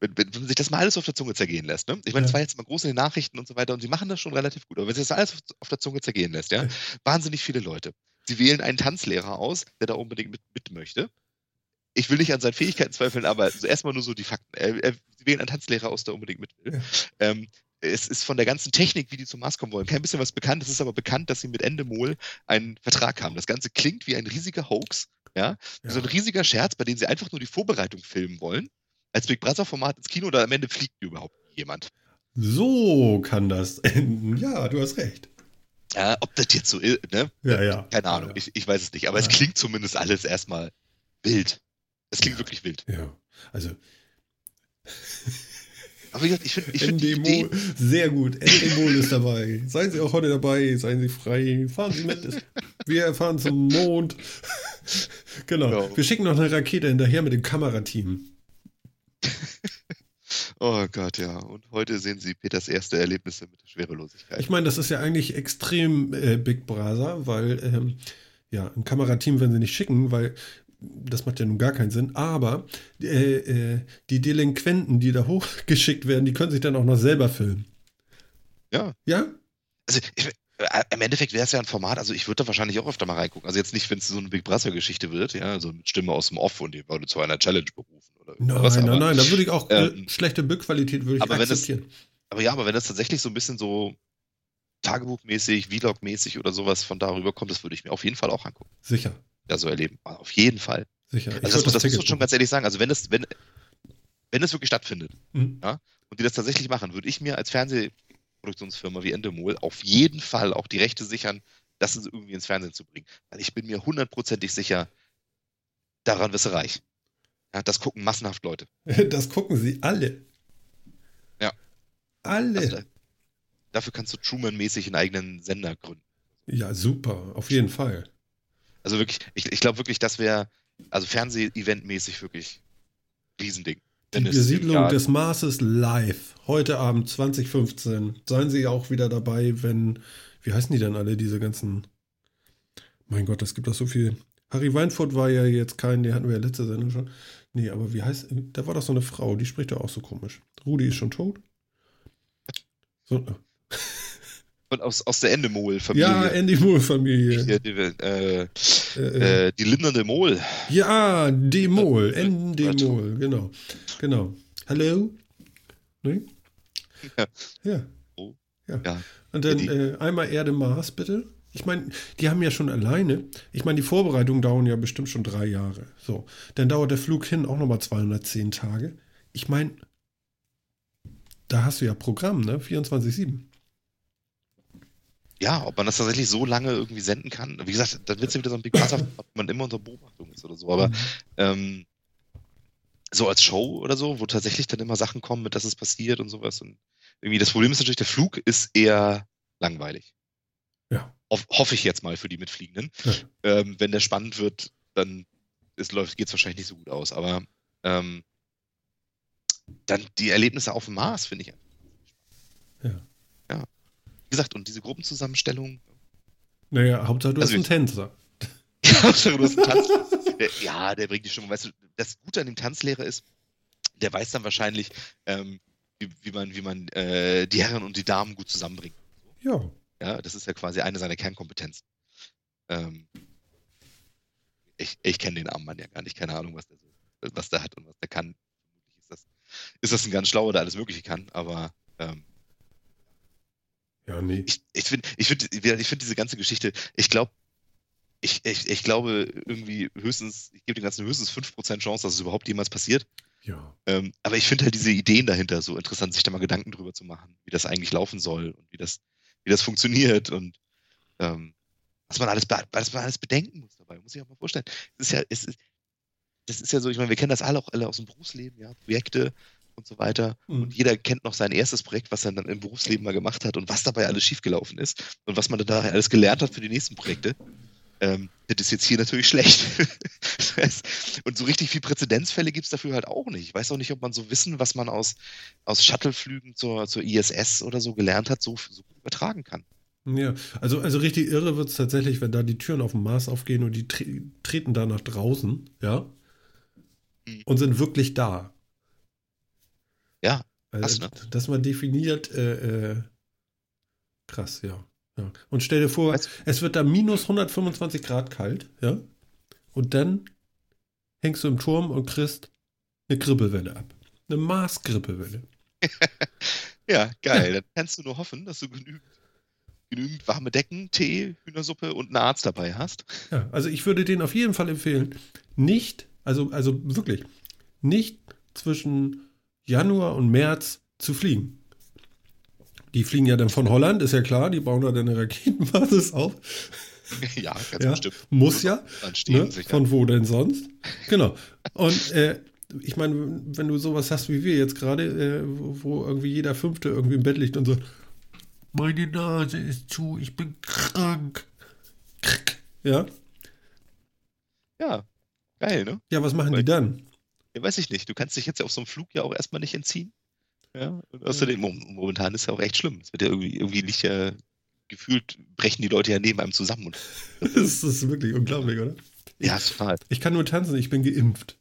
wenn, wenn, wenn, sich das mal alles auf der Zunge zergehen lässt, ne? Ich meine, es war jetzt mal groß in den Nachrichten und so weiter und sie machen das schon relativ gut, aber wenn sich das alles auf, auf der Zunge zergehen lässt, ja, wahnsinnig viele Leute. Sie wählen einen Tanzlehrer aus, der da unbedingt mit, mit möchte. Ich will nicht an seinen Fähigkeiten zweifeln, aber also erstmal nur so die Fakten. Er, er, sie wählen einen Tanzlehrer aus, der unbedingt mit will. Ja. Ähm, es ist von der ganzen Technik, wie die zum Mars kommen wollen, kein bisschen was bekannt. Es ist aber bekannt, dass sie mit Endemol einen Vertrag haben. Das Ganze klingt wie ein riesiger Hoax, ja? ja. So ein riesiger Scherz, bei dem sie einfach nur die Vorbereitung filmen wollen als Big Brother-Format ins Kino oder am Ende fliegt überhaupt jemand. So kann das enden. Ja, du hast recht. Ja, ob das jetzt so ist, ne? Ja, ja. Keine Ahnung, ja. Ich, ich weiß es nicht. Aber ja. es klingt zumindest alles erstmal wild. Es klingt ja. wirklich wild. Ja, also. Aber wie gesagt, ich finde ich find Idee... Sehr gut. Endemol *laughs* ist dabei. Seien Sie auch heute dabei. Seien Sie frei. Fahren Sie mit. Wir fahren zum Mond. *laughs* Genau. Ja. Wir schicken noch eine Rakete hinterher mit dem Kamerateam. Oh Gott, ja. Und heute sehen Sie Peters erste Erlebnisse mit der Schwerelosigkeit. Ich meine, das ist ja eigentlich extrem äh, Big Brother, weil ähm, ja, ein Kamerateam werden sie nicht schicken, weil das macht ja nun gar keinen Sinn. Aber äh, äh, die Delinquenten, die da *laughs* hochgeschickt werden, die können sich dann auch noch selber filmen. ja. Ja? Also ich, äh, im Endeffekt wäre es ja ein Format, also ich würde da wahrscheinlich auch öfter mal reingucken. Also jetzt nicht, wenn es so eine Big Brother-Geschichte wird, ja, also mit Stimme aus dem Off und die wurde zu einer Challenge berufen oder Nein, was, nein, aber, nein, da würde ich auch äh, ähm, schlechte Bildqualität würde ich aber wenn es- akzeptieren. aber ja, aber wenn das tatsächlich so ein bisschen so Tagebuchmäßig, Vlog-mäßig oder sowas von darüber kommt, das würde ich mir auf jeden Fall auch angucken. Sicher, Ja, so erleben. Auf jeden Fall. sicher. Ich Also das, würd das, muss man schon ganz ehrlich sagen. Also wenn es, wenn, wenn es wirklich stattfindet Mhm. und die das tatsächlich machen, würde ich mir als Fernsehproduktionsfirma wie Endemol auf jeden Fall auch die Rechte sichern, das irgendwie ins Fernsehen zu bringen. Weil ich bin mir hundertprozentig sicher, daran wirst du reich. Ja, das gucken massenhaft Leute. *laughs* Das gucken sie alle. Ja. Alle. Also da, dafür kannst du Truman-mäßig einen eigenen Sender gründen. ja, super, auf jeden Fall. Also wirklich, ich, ich glaube wirklich, das wäre, also Fernseh-Event-mäßig wirklich Riesending. Die Besiedlung des Marses live. Heute Abend 2015. Seien Sie auch wieder dabei, wenn. Wie heißen die denn alle, diese ganzen. Mein Gott, es gibt doch so viel. Harry Weinfurt war ja jetzt kein, den hatten wir ja letzte Sendung schon. Nee, aber wie heißt. Da war doch so eine Frau, die spricht ja auch so komisch. Rudi ist schon tot. So, von, aus, aus der Endemol-Familie. ja, Andy Moore-Familie. Hier, die, äh, Äh, äh, äh, die lindernde Mol. ja, Demol. Äh, Endemol, genau. Genau. Hallo? Ne? Ja. Ja. Oh. Ja. Ja. Und dann äh, einmal Erde Mars, bitte. Ich meine, die haben ja schon alleine, ich meine, die Vorbereitungen dauern ja bestimmt schon drei Jahre. So, dann dauert der Flug hin auch nochmal 210 Tage. Ich meine, da hast du ja Programm, ne? 24-7. Ja, ob man das tatsächlich so lange irgendwie senden kann. Wie gesagt, dann wird es ja wieder so ein Big Brother, *coughs* ob man immer unter Beobachtung ist oder so. Aber ähm, so als Show oder so, wo tatsächlich dann immer Sachen kommen, mit dass es passiert und sowas. Und irgendwie das Problem ist natürlich, der Flug ist eher langweilig. Hoffe ich jetzt mal für die Mitfliegenden. Ja. Ähm, wenn der spannend wird, dann geht es wahrscheinlich nicht so gut aus. Aber ähm, dann die Erlebnisse auf dem Mars finde ich. Ja. Ja. Wie gesagt, und diese Gruppenzusammenstellung. Naja, Hauptsache du Also bist ein Tänzer. *laughs* Hauptsache, du hast einen Tanz. Der, ja, der bringt die Stimmung. Weißt du, das Gute an dem Tanzlehrer ist, der weiß dann wahrscheinlich, ähm, wie, wie man, wie man äh, die Herren und die Damen gut zusammenbringt. Ja. Ja, das ist ja quasi eine seiner Kernkompetenzen. Ähm, ich ich kenne den armen Mann ja gar nicht, keine Ahnung, was der, so, was der hat und was der kann. Vermutlich ist das, ist das ein ganz schlauer, der alles Mögliche kann, aber ähm, Ja, nee. ich, ich finde ich find, ich find diese ganze Geschichte, ich glaube, ich, ich, ich glaube irgendwie höchstens, ich gebe dem Ganzen höchstens 5% Chance, dass es überhaupt jemals passiert. Ja. Ähm, aber ich finde halt diese Ideen dahinter so interessant, sich da mal Gedanken drüber zu machen, wie das eigentlich laufen soll und wie das, wie das funktioniert und ähm, was man alles, was man alles bedenken muss dabei. Muss ich auch mal vorstellen. Es ist ja, es ist, das ist ja so, ich meine, wir kennen das alle auch alle aus dem Berufsleben, ja, Projekte und so weiter. Mhm. Und jeder kennt noch sein erstes Projekt, was er dann im Berufsleben mal gemacht hat und was dabei alles schiefgelaufen ist und was man dann da alles gelernt hat für die nächsten Projekte. Ähm, das ist jetzt hier natürlich *laughs* schlecht. Und so richtig viel Präzedenzfälle gibt es dafür halt auch nicht. Ich weiß auch nicht, ob man so Wissen, was man aus, aus Shuttleflügen zur, zur ISS oder so gelernt hat, so, so übertragen kann. Ja, also, also richtig irre wird es tatsächlich, wenn da die Türen auf dem Mars aufgehen und die tre treten da nach draußen, ja, Mhm. und sind wirklich da. Ja, Also, krass, ne? Das mal definiert, äh, äh, krass, ja. Ja. Und stell dir vor, Weißt- es wird da minus 125 Grad kalt, ja, und dann hängst du im Turm und kriegst eine Grippewelle ab. Eine Mars-Grippewelle. *laughs* Ja, geil. Dann kannst du nur hoffen, dass du genügend, genügend warme Decken, Tee, Hühnersuppe und einen Arzt dabei hast. Ja, also ich würde den auf jeden Fall empfehlen, nicht, also, also wirklich, nicht zwischen Januar und März zu fliegen. Die fliegen ja dann von Holland, ist ja klar, die bauen da dann eine Raketenbasis auf. *laughs* ja, ganz Ja, bestimmt. muss ja. Dann stehen Ne? Von wo denn sonst? Genau. Und äh, ich meine, wenn du sowas hast wie wir jetzt gerade, äh, wo, wo irgendwie jeder Fünfte irgendwie im Bett liegt und so, meine Nase ist zu, ich bin krank. Ja, Ja, geil, ne? Ja, was machen Weil- die dann? Ja, weiß ich nicht. Du kannst dich jetzt ja auf so einem Flug ja auch erstmal nicht entziehen. Ja, und außerdem, mom- momentan ist ja auch echt schlimm. Es wird ja irgendwie, irgendwie liegt ja gefühlt, brechen die Leute ja neben einem zusammen. Und, *laughs* Das ist wirklich unglaublich, oder? ja, total. Ich kann nur tanzen, ich bin geimpft.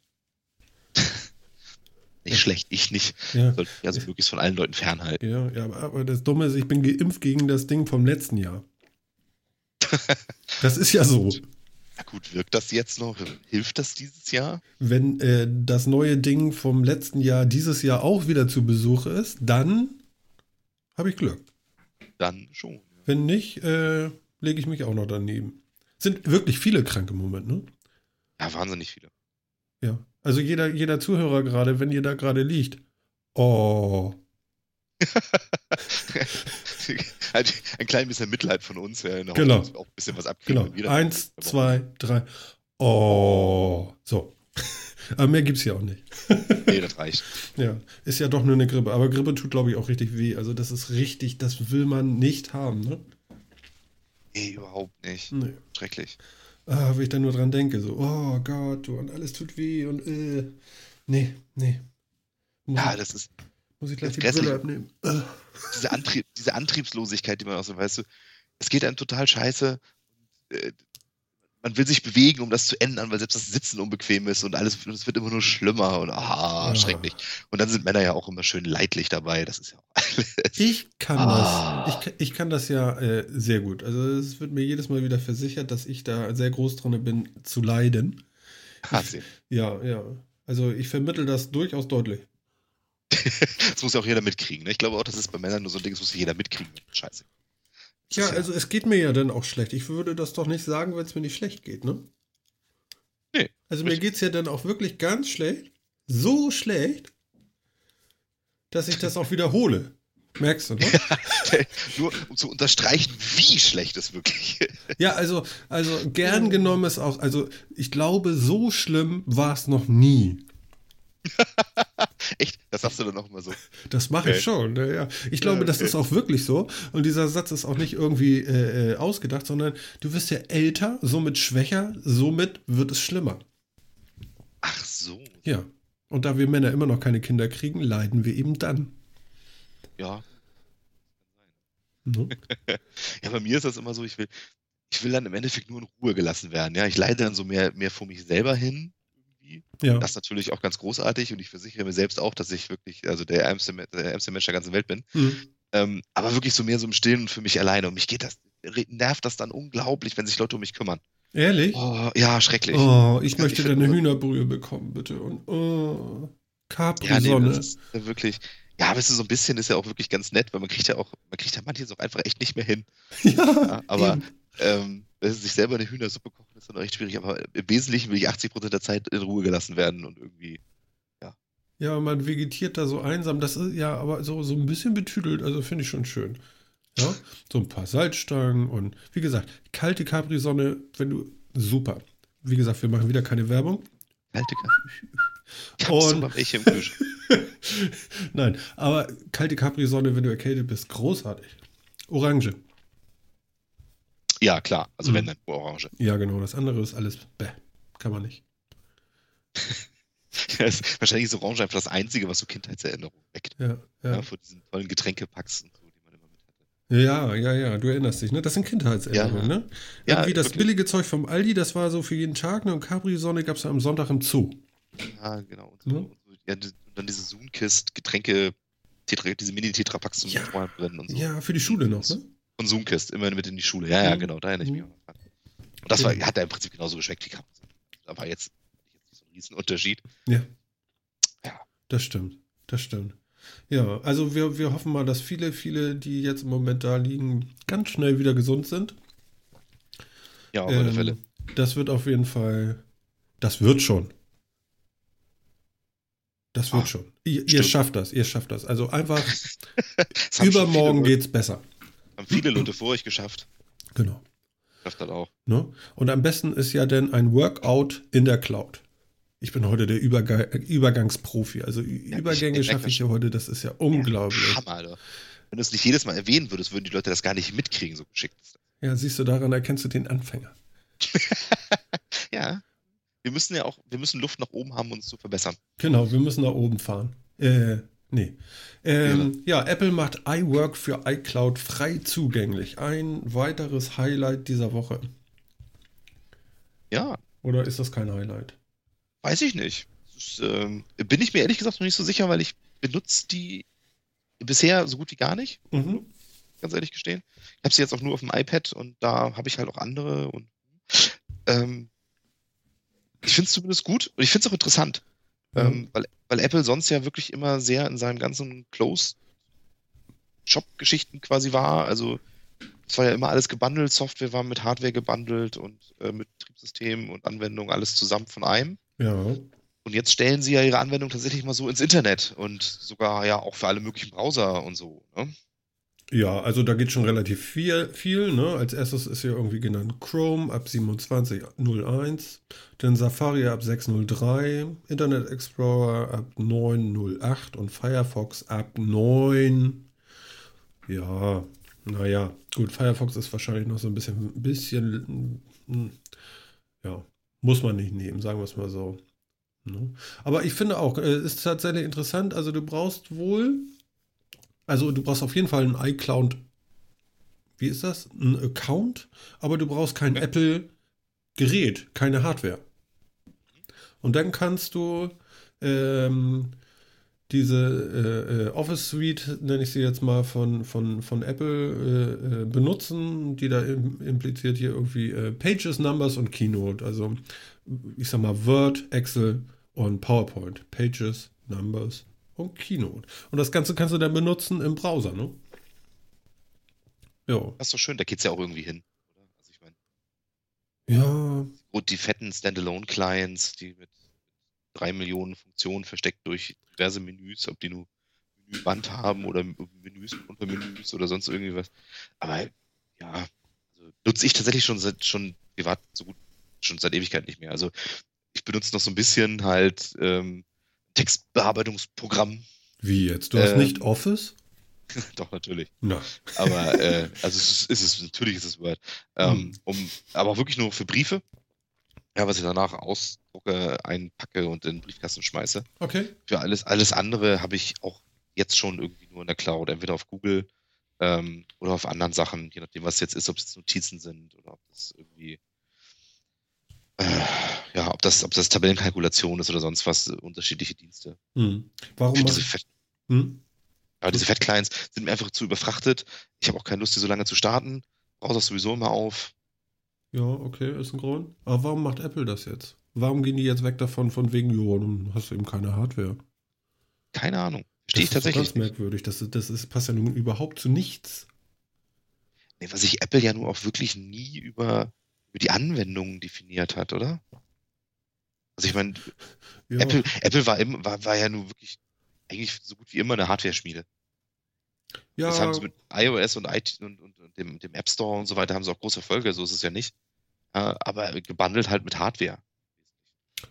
*laughs* Nicht schlecht, ich nicht. Ja, Sollte mich also möglichst von allen Leuten fernhalten. ja, ja aber das Dumme ist, ich bin geimpft gegen das Ding vom letzten Jahr. *laughs* Das ist ja so. Na gut, wirkt das jetzt noch? Hilft das dieses Jahr? Wenn äh, das neue Ding vom letzten Jahr dieses Jahr auch wieder zu Besuch ist, dann habe ich Glück. Dann schon. Wenn nicht, äh, lege ich mich auch noch daneben. Sind wirklich viele krank im Moment, ne? Ja, wahnsinnig viele. Ja. Also jeder, jeder Zuhörer gerade, wenn ihr da gerade liegt. Oh. *laughs* *laughs* ein klein bisschen Mitleid von uns, ja, in der Genau. Hoffnung, auch ein bisschen was abkriegen. Genau. Eins, zwei, drei. Oh. So. *laughs* Aber mehr gibt's hier auch nicht. Nee, *laughs* das reicht. Ja. Ist ja doch nur eine Grippe. Aber Grippe tut, glaube ich, auch richtig weh. Also das ist richtig, das will man nicht haben, ne? Nee, überhaupt nicht. Nee. Schrecklich. Ah, wenn ich da nur dran denke, so, oh Gott, du, und alles tut weh und äh. Nee, nee. Muss, Ja, das ist muss ich gleich die Brille abnehmen. Ah. diese, Antrieb, diese Antriebslosigkeit, die man auch so, weißt du, es geht einem total scheiße. Äh, Man will sich bewegen, um das zu ändern, weil selbst das Sitzen unbequem ist und alles, es wird immer nur schlimmer und ah, Ja. schrecklich. Und dann sind Männer ja auch immer schön leidlich dabei. Das ist ja auch alles. Ich kann Ah. das. Ich, kann- ich kann das ja äh, sehr gut. Also es wird mir jedes Mal wieder versichert, dass ich da sehr groß drin bin, zu leiden. Wahnsinn. Ja, ja. Also ich vermittel das durchaus deutlich. *laughs* Das muss ja auch jeder mitkriegen. Ne? Ich glaube auch, das ist bei Männern nur so ein Ding, das muss jeder mitkriegen. Scheiße. Ja, also es geht mir ja dann auch schlecht. Ich würde das doch nicht sagen, wenn es mir nicht schlecht geht, ne? Nee, Also mir geht es ja dann auch wirklich ganz schlecht. So schlecht, dass ich das auch wiederhole. Merkst du, ne? *laughs* Nur um zu unterstreichen, wie schlecht es wirklich ist. Ja, also, also gern genommen ist auch, also ich glaube, so schlimm war es noch nie. *laughs* *laughs* Echt, das sagst du dann auch immer so. Das mache ich Okay. schon. ne, Ja. Ich glaube, Ja, das okay. ist auch wirklich so. Und dieser Satz ist auch nicht irgendwie äh, äh, ausgedacht, sondern du wirst ja älter, somit schwächer, somit wird es schlimmer. Ach so. Ja. Und da wir Männer immer noch keine Kinder kriegen, leiden wir eben dann. Ja. Ne? *laughs* Ja, bei mir ist das immer so, ich will, ich will dann im Endeffekt nur in Ruhe gelassen werden. Ja, ich leide dann so mehr, mehr vor mich selber hin. Ja. Das ist natürlich auch ganz großartig und ich versichere mir selbst auch, dass ich wirklich, also der ärmste, der ärmste Mensch der ganzen Welt bin. Mhm. Ähm, aber wirklich so mehr so im Stillen für mich alleine. Und mich geht das, nervt das dann unglaublich, wenn sich Leute um mich kümmern. Ehrlich? Oh, ja, schrecklich. Oh, ich möchte nicht deine. Hühnerbrühe bekommen, bitte. Und oh, Ja, nee, Capri-Sonne. das ist ja wirklich. Ja, aber es ist so ein bisschen, ist ja auch wirklich ganz nett, weil man kriegt ja auch, man kriegt ja manches auch einfach echt nicht mehr hin. *laughs* ja, Ja, aber ähm, sie sich selber eine Hühnersuppe kochen, ist dann auch echt schwierig. Aber im Wesentlichen will ich 80% der Zeit in Ruhe gelassen werden und irgendwie. Ja, man vegetiert da so einsam. Das ist ja aber so, so ein bisschen betüdelt, also finde ich schon schön. Ja, so ein paar Salzstangen und wie gesagt, kalte Capri-Sonne, wenn du, super. Wie gesagt, wir machen wieder keine Werbung. Kalte Kaffee. *laughs* Ich Und- im Kühlschrank. *laughs* Nein, aber kalte Capri-Sonne, wenn du erkältet bist, großartig. Orange. Ja, klar. Also Mhm. wenn dann nur Orange. Ja, genau, das andere ist alles, bäh, kann man nicht. *laughs* Ist wahrscheinlich ist Orange einfach das Einzige, was so Kindheitserinnerungen weckt. Ja, Ja. ja. von diesen tollen Getränkepacks und so, die man immer mit hatte. Ja, ja, ja, du erinnerst dich, ne? Das sind Kindheitserinnerungen, Ja. ne? Ja, Irgendwie das wirklich. billige Zeug vom Aldi, das war so für jeden Tag, ne? Und Capri-Sonne gab es am Sonntag im Zoo. Ja, genau. Und, so, Ne? und, so. Und dann diese Zoomkist, Getränke, Tetra, diese Mini-Tetrapacks zum Ja. Mitfahren drin und so. Ja, für die Schule noch, ne? Von Zoomkist, immer mit in die Schule. Ja, ja, Mhm. genau, da erinnere ich mich Mhm. Und das war, Ja. hat ja im Prinzip genauso geschmeckt wie Kappa. Da war jetzt, jetzt nicht so ein Riesenunterschied. Ja. Ja. Das stimmt. Das stimmt. Ja, also wir, wir hoffen mal, dass viele, viele, die jetzt im Moment da liegen, ganz schnell wieder gesund sind. Ja, auf alle Ähm, Fälle. Das wird auf jeden Fall, das wird schon. Das wird Ah, schon. Ihr, ihr schafft das, ihr schafft das. Also einfach, *laughs* übermorgen geht's besser. Haben viele Leute vor euch geschafft. Genau. Schafft das auch. Ne? Und am besten ist ja dann ein Workout in der Cloud. Ich bin heute der Überga Übergangsprofi. Also Ja, Übergänge schaffe ich ja heute. Das ist ja unglaublich. Hammer, Alter. Wenn du es nicht jedes Mal erwähnen würdest, würden die Leute das gar nicht mitkriegen, so geschickt. Ja, siehst du, daran erkennst du den Anfänger. *laughs* Ja. wir müssen ja auch, wir müssen Luft nach oben haben, um uns zu verbessern. Genau, wir müssen nach oben fahren. Äh, nee. Ähm, ja. ja, Apple macht iWork für iCloud frei zugänglich. Ein weiteres Highlight dieser Woche. Ja. Oder ist das kein Highlight? Weiß ich nicht. Ist, ähm, bin ich mir ehrlich gesagt noch nicht so sicher, weil ich benutze die bisher so gut wie gar nicht. Mhm. Ganz ehrlich gestehen. Ich habe sie jetzt auch nur auf dem iPad und da habe ich halt auch andere und ähm, ich finde es zumindest gut und ich finde es auch interessant, mhm. ähm, weil, weil Apple sonst ja wirklich immer sehr in seinem ganzen Closed-Shop-Geschichten quasi war. Also es war ja immer alles gebundelt, Software war mit Hardware gebundelt und äh, mit Betriebssystemen und Anwendungen alles zusammen von einem. Ja. Und jetzt stellen sie ja ihre Anwendung tatsächlich mal so ins Internet und sogar ja auch für alle möglichen Browser und so. Ne? Ja, also da geht schon relativ viel. viel ne? Als erstes ist hier irgendwie genannt Chrome ab 27.01, dann Safari ab 6.03, Internet Explorer ab 9.08 und Firefox ab 9. Ja, naja, gut, Firefox ist wahrscheinlich noch so ein bisschen, ein bisschen, hm, ja, muss man nicht nehmen, sagen wir es mal so. Ne? Aber ich finde auch, äh, ist tatsächlich interessant, also du brauchst wohl also du brauchst auf jeden Fall ein iCloud. Wie ist das? Ein Account, aber du brauchst kein Apple-Gerät, keine Hardware. Und dann kannst du ähm, diese äh, äh, Office Suite, nenne ich sie jetzt mal, von, von, von Apple äh, äh benutzen, die da im, impliziert hier irgendwie äh, Pages, Numbers und Keynote. Also ich sag mal Word, Excel und PowerPoint. Pages, Numbers, und Keynote. Und das Ganze kannst du dann benutzen im Browser, ne? Ja. Das ist doch schön, da geht's ja auch irgendwie hin, oder? Also ich meine. Ja. Und die fetten Standalone-Clients, die mit drei Millionen Funktionen versteckt durch diverse Menüs, ob die nur Menüband haben oder Menüs unter Menüs oder sonst irgendwie was. Aber ja, also nutze ich tatsächlich schon seit schon privat so gut schon seit Ewigkeit nicht mehr. Also ich benutze noch so ein bisschen halt ähm, Textbearbeitungsprogramm. Wie jetzt? Du hast ähm, nicht Office? *laughs* Doch, natürlich. Na. Aber äh, also es ist, es, natürlich ist es Word. Ähm, hm. um, aber wirklich nur für Briefe. Ja, was ich danach ausdrucke, einpacke und in den Briefkasten schmeiße. Okay. Für alles, alles andere habe ich auch jetzt schon irgendwie nur in der Cloud, entweder auf Google ähm, oder auf anderen Sachen, je nachdem, was jetzt ist, ob es jetzt Notizen sind oder ob das irgendwie ja, ob das, ob das Tabellenkalkulation ist oder sonst was, unterschiedliche Dienste. Hm. Warum? Diese Fett, hm? Aber diese Fat-Clients sind mir einfach zu überfrachtet. Ich habe auch keine Lust, die so lange zu starten. Brauche das sowieso immer auf. Ja, okay, ist ein Grund. Aber warum macht Apple das jetzt? Warum gehen die jetzt weg davon, von wegen, jo, dann hast du eben keine Hardware? Keine Ahnung. Verstehe ich tatsächlich. Das ist ganz merkwürdig. Das, das ist, passt ja nun überhaupt zu nichts. Nee, was sich Apple ja nur auch wirklich nie über über die Anwendungen definiert hat, oder? Also ich meine, *laughs* ja. Apple, Apple war, im, war, war ja nun wirklich eigentlich so gut wie immer eine Hardware-Schmiede. Ja. Das haben sie mit iOS und, IT und, und, und dem, dem, App Store und so weiter haben sie auch große Erfolge, so ist es ja nicht. Aber gebundelt halt mit Hardware.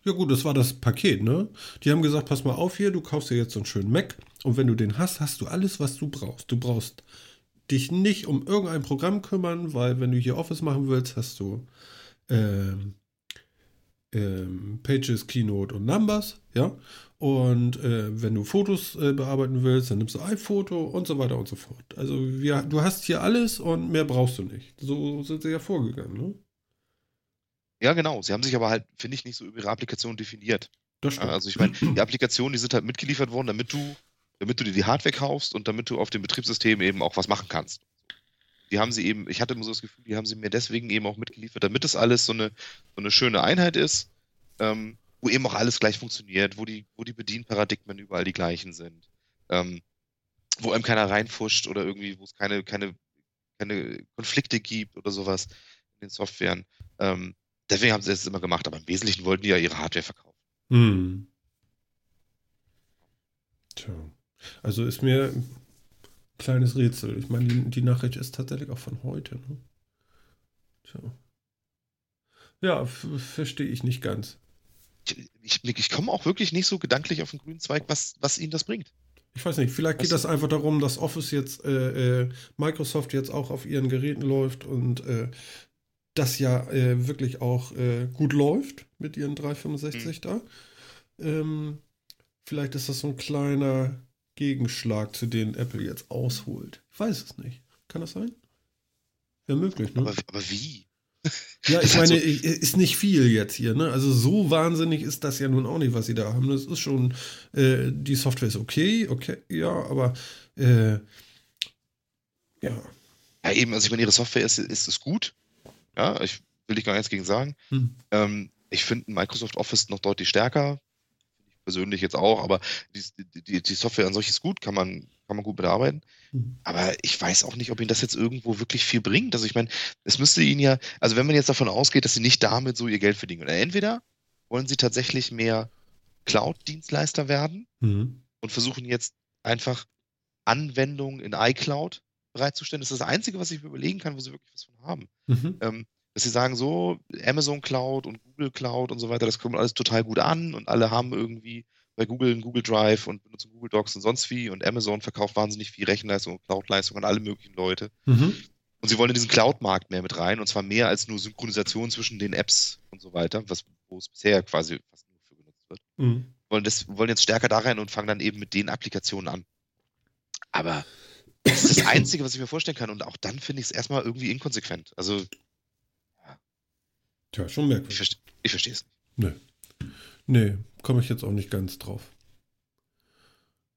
Ja gut, das war das Paket, ne? Die haben gesagt, pass mal auf hier, du kaufst dir jetzt so einen schönen Mac und wenn du den hast, hast du alles, was du brauchst. Du brauchst dich nicht um irgendein Programm kümmern, weil wenn du hier Office machen willst, hast du ähm, ähm, Pages, Keynote und Numbers, ja. Und äh, wenn du Fotos äh, bearbeiten willst, dann nimmst du iPhoto und so weiter und so fort. Also wir, du hast hier alles und mehr brauchst du nicht. So sind sie ja vorgegangen, ne? Ja, genau. Sie haben sich aber halt, finde ich, nicht so über ihre Applikation definiert. Das stimmt. Also ich meine, die Applikationen, die sind halt mitgeliefert worden, damit du damit du dir die Hardware kaufst und damit du auf dem Betriebssystem eben auch was machen kannst. Die haben sie eben, ich hatte immer so das Gefühl, die haben sie mir deswegen eben auch mitgeliefert, damit das alles so eine, so eine schöne Einheit ist, ähm, wo eben auch alles gleich funktioniert, wo die, wo die Bedienparadigmen überall die gleichen sind, ähm, wo einem keiner reinfuscht oder irgendwie, wo es keine, keine, keine Konflikte gibt oder sowas in den Softwaren. Ähm, deswegen haben sie das immer gemacht, aber im Wesentlichen wollten die ja ihre Hardware verkaufen. Hm. Tja. Also ist mir ein kleines Rätsel. Ich meine, die, die Nachricht ist tatsächlich auch von heute. Ne? Tja. Ja, verstehe ich nicht ganz. Ich, ich, ich komme auch wirklich nicht so gedanklich auf den grünen Zweig, was, was ihnen das bringt. Ich weiß nicht, vielleicht geht was? das einfach darum, dass Office jetzt, äh, äh, Microsoft jetzt auch auf ihren Geräten läuft und äh, das ja äh, wirklich auch äh, gut läuft mit ihren 365 mhm. da. Ähm, vielleicht ist das so ein kleiner Gegenschlag, zu denen Apple jetzt ausholt. Ich weiß es nicht. Kann das sein? Ja, möglich, ne? Aber, aber wie? *laughs* Ja, ich meine, ist nicht viel jetzt hier, ne? Also so wahnsinnig ist das ja nun auch nicht, was sie da haben. Das ist schon, äh, die Software ist okay, okay, ja, aber äh, ja. Ja, eben, also ich meine, ihre Software ist, ist, ist gut. Ja, ich will dich gar nichts gegen sagen. Hm. Ähm, ich finde Microsoft Office noch deutlich stärker. Ich persönlich jetzt auch, aber die, die, die Software an solches ist gut, kann man, kann man gut mitarbeiten. Mhm. Aber ich weiß auch nicht, ob Ihnen das jetzt irgendwo wirklich viel bringt. Also ich meine, es müsste Ihnen ja, also wenn man jetzt davon ausgeht, dass Sie nicht damit so Ihr Geld verdienen, oder entweder wollen Sie tatsächlich mehr Cloud-Dienstleister werden mhm. und versuchen jetzt einfach Anwendungen in iCloud bereitzustellen. Das ist das Einzige, was ich mir überlegen kann, wo Sie wirklich was von haben. Mhm. Ähm, dass sie sagen so, Amazon Cloud und Google Cloud und so weiter, das kommt alles total gut an und alle haben irgendwie bei Google einen Google Drive und benutzen Google Docs und sonst wie und Amazon verkauft wahnsinnig viel Rechenleistung und Cloud-Leistung an alle möglichen Leute. Mhm. Und sie wollen in diesen Cloud-Markt mehr mit rein und zwar mehr als nur Synchronisation zwischen den Apps und so weiter, was, wo es bisher quasi fast nur für genutzt wird. Mhm. Wollen, das, wollen jetzt stärker da rein und fangen dann eben mit den Applikationen an. Aber das ist das Einzige, was ich mir vorstellen kann. Und auch dann finde ich es erstmal irgendwie inkonsequent. Also Tja, schon merkwürdig. Ich, ich verstehe es nicht. Nee. Nee, komme ich jetzt auch nicht ganz drauf.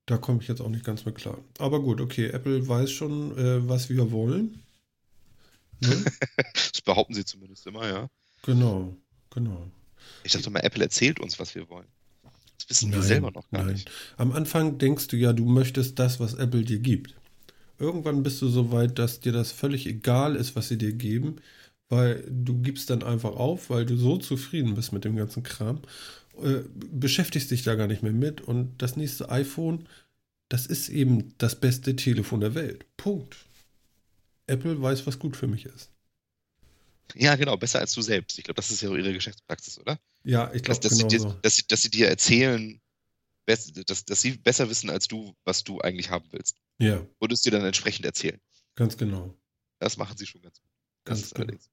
Da komme ich jetzt auch nicht ganz mit klar. Aber gut, okay, Apple weiß schon, äh, was wir wollen. Ne? *laughs* das behaupten sie zumindest immer, ja. Genau, genau. Ich dachte mal, Apple erzählt uns, was wir wollen. Das wissen nein, wir selber noch gar nein. nicht. Am Anfang denkst du ja, du möchtest das, was Apple dir gibt. Irgendwann bist du so weit, dass dir das völlig egal ist, was sie dir geben weil du gibst dann einfach auf, weil du so zufrieden bist mit dem ganzen Kram, äh, beschäftigst dich da gar nicht mehr mit und das nächste iPhone, das ist eben das beste Telefon der Welt. Punkt. Apple weiß, was gut für mich ist. Ja, genau, besser als du selbst. Ich glaube, das ist ja auch ihre Geschäftspraxis, oder? Ja, ich glaube, dass, dass, genau so. dass, sie, dass sie dir erzählen, dass, dass sie besser wissen als du, was du eigentlich haben willst. Ja. Und es dir dann entsprechend erzählen. Ganz genau. Das machen sie schon ganz gut. Das ganz genau. allerdings.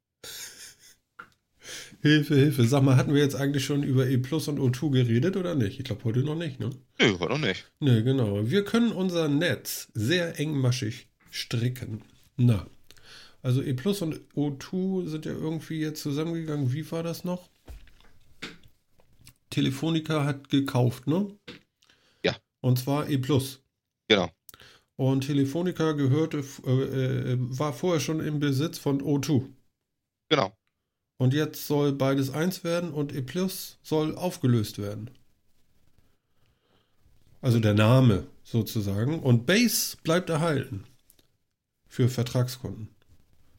Hilfe, Hilfe. Sag mal, hatten wir jetzt eigentlich schon über E Plus und O2 geredet oder nicht? Ich glaube heute noch nicht, ne? Nö, heute noch nicht. Ne, genau. Wir können unser Netz sehr engmaschig stricken. Na. Also E Plus und O2 sind ja irgendwie jetzt zusammengegangen. Wie war das noch? Telefonica hat gekauft, ne? Ja. Und zwar E Plus. Genau. Und Telefonica gehörte, äh, äh, war vorher schon im Besitz von O2. Genau. Und jetzt soll beides eins werden und E Plus soll aufgelöst werden. Also der Name sozusagen. Und Base bleibt erhalten. Für Vertragskunden.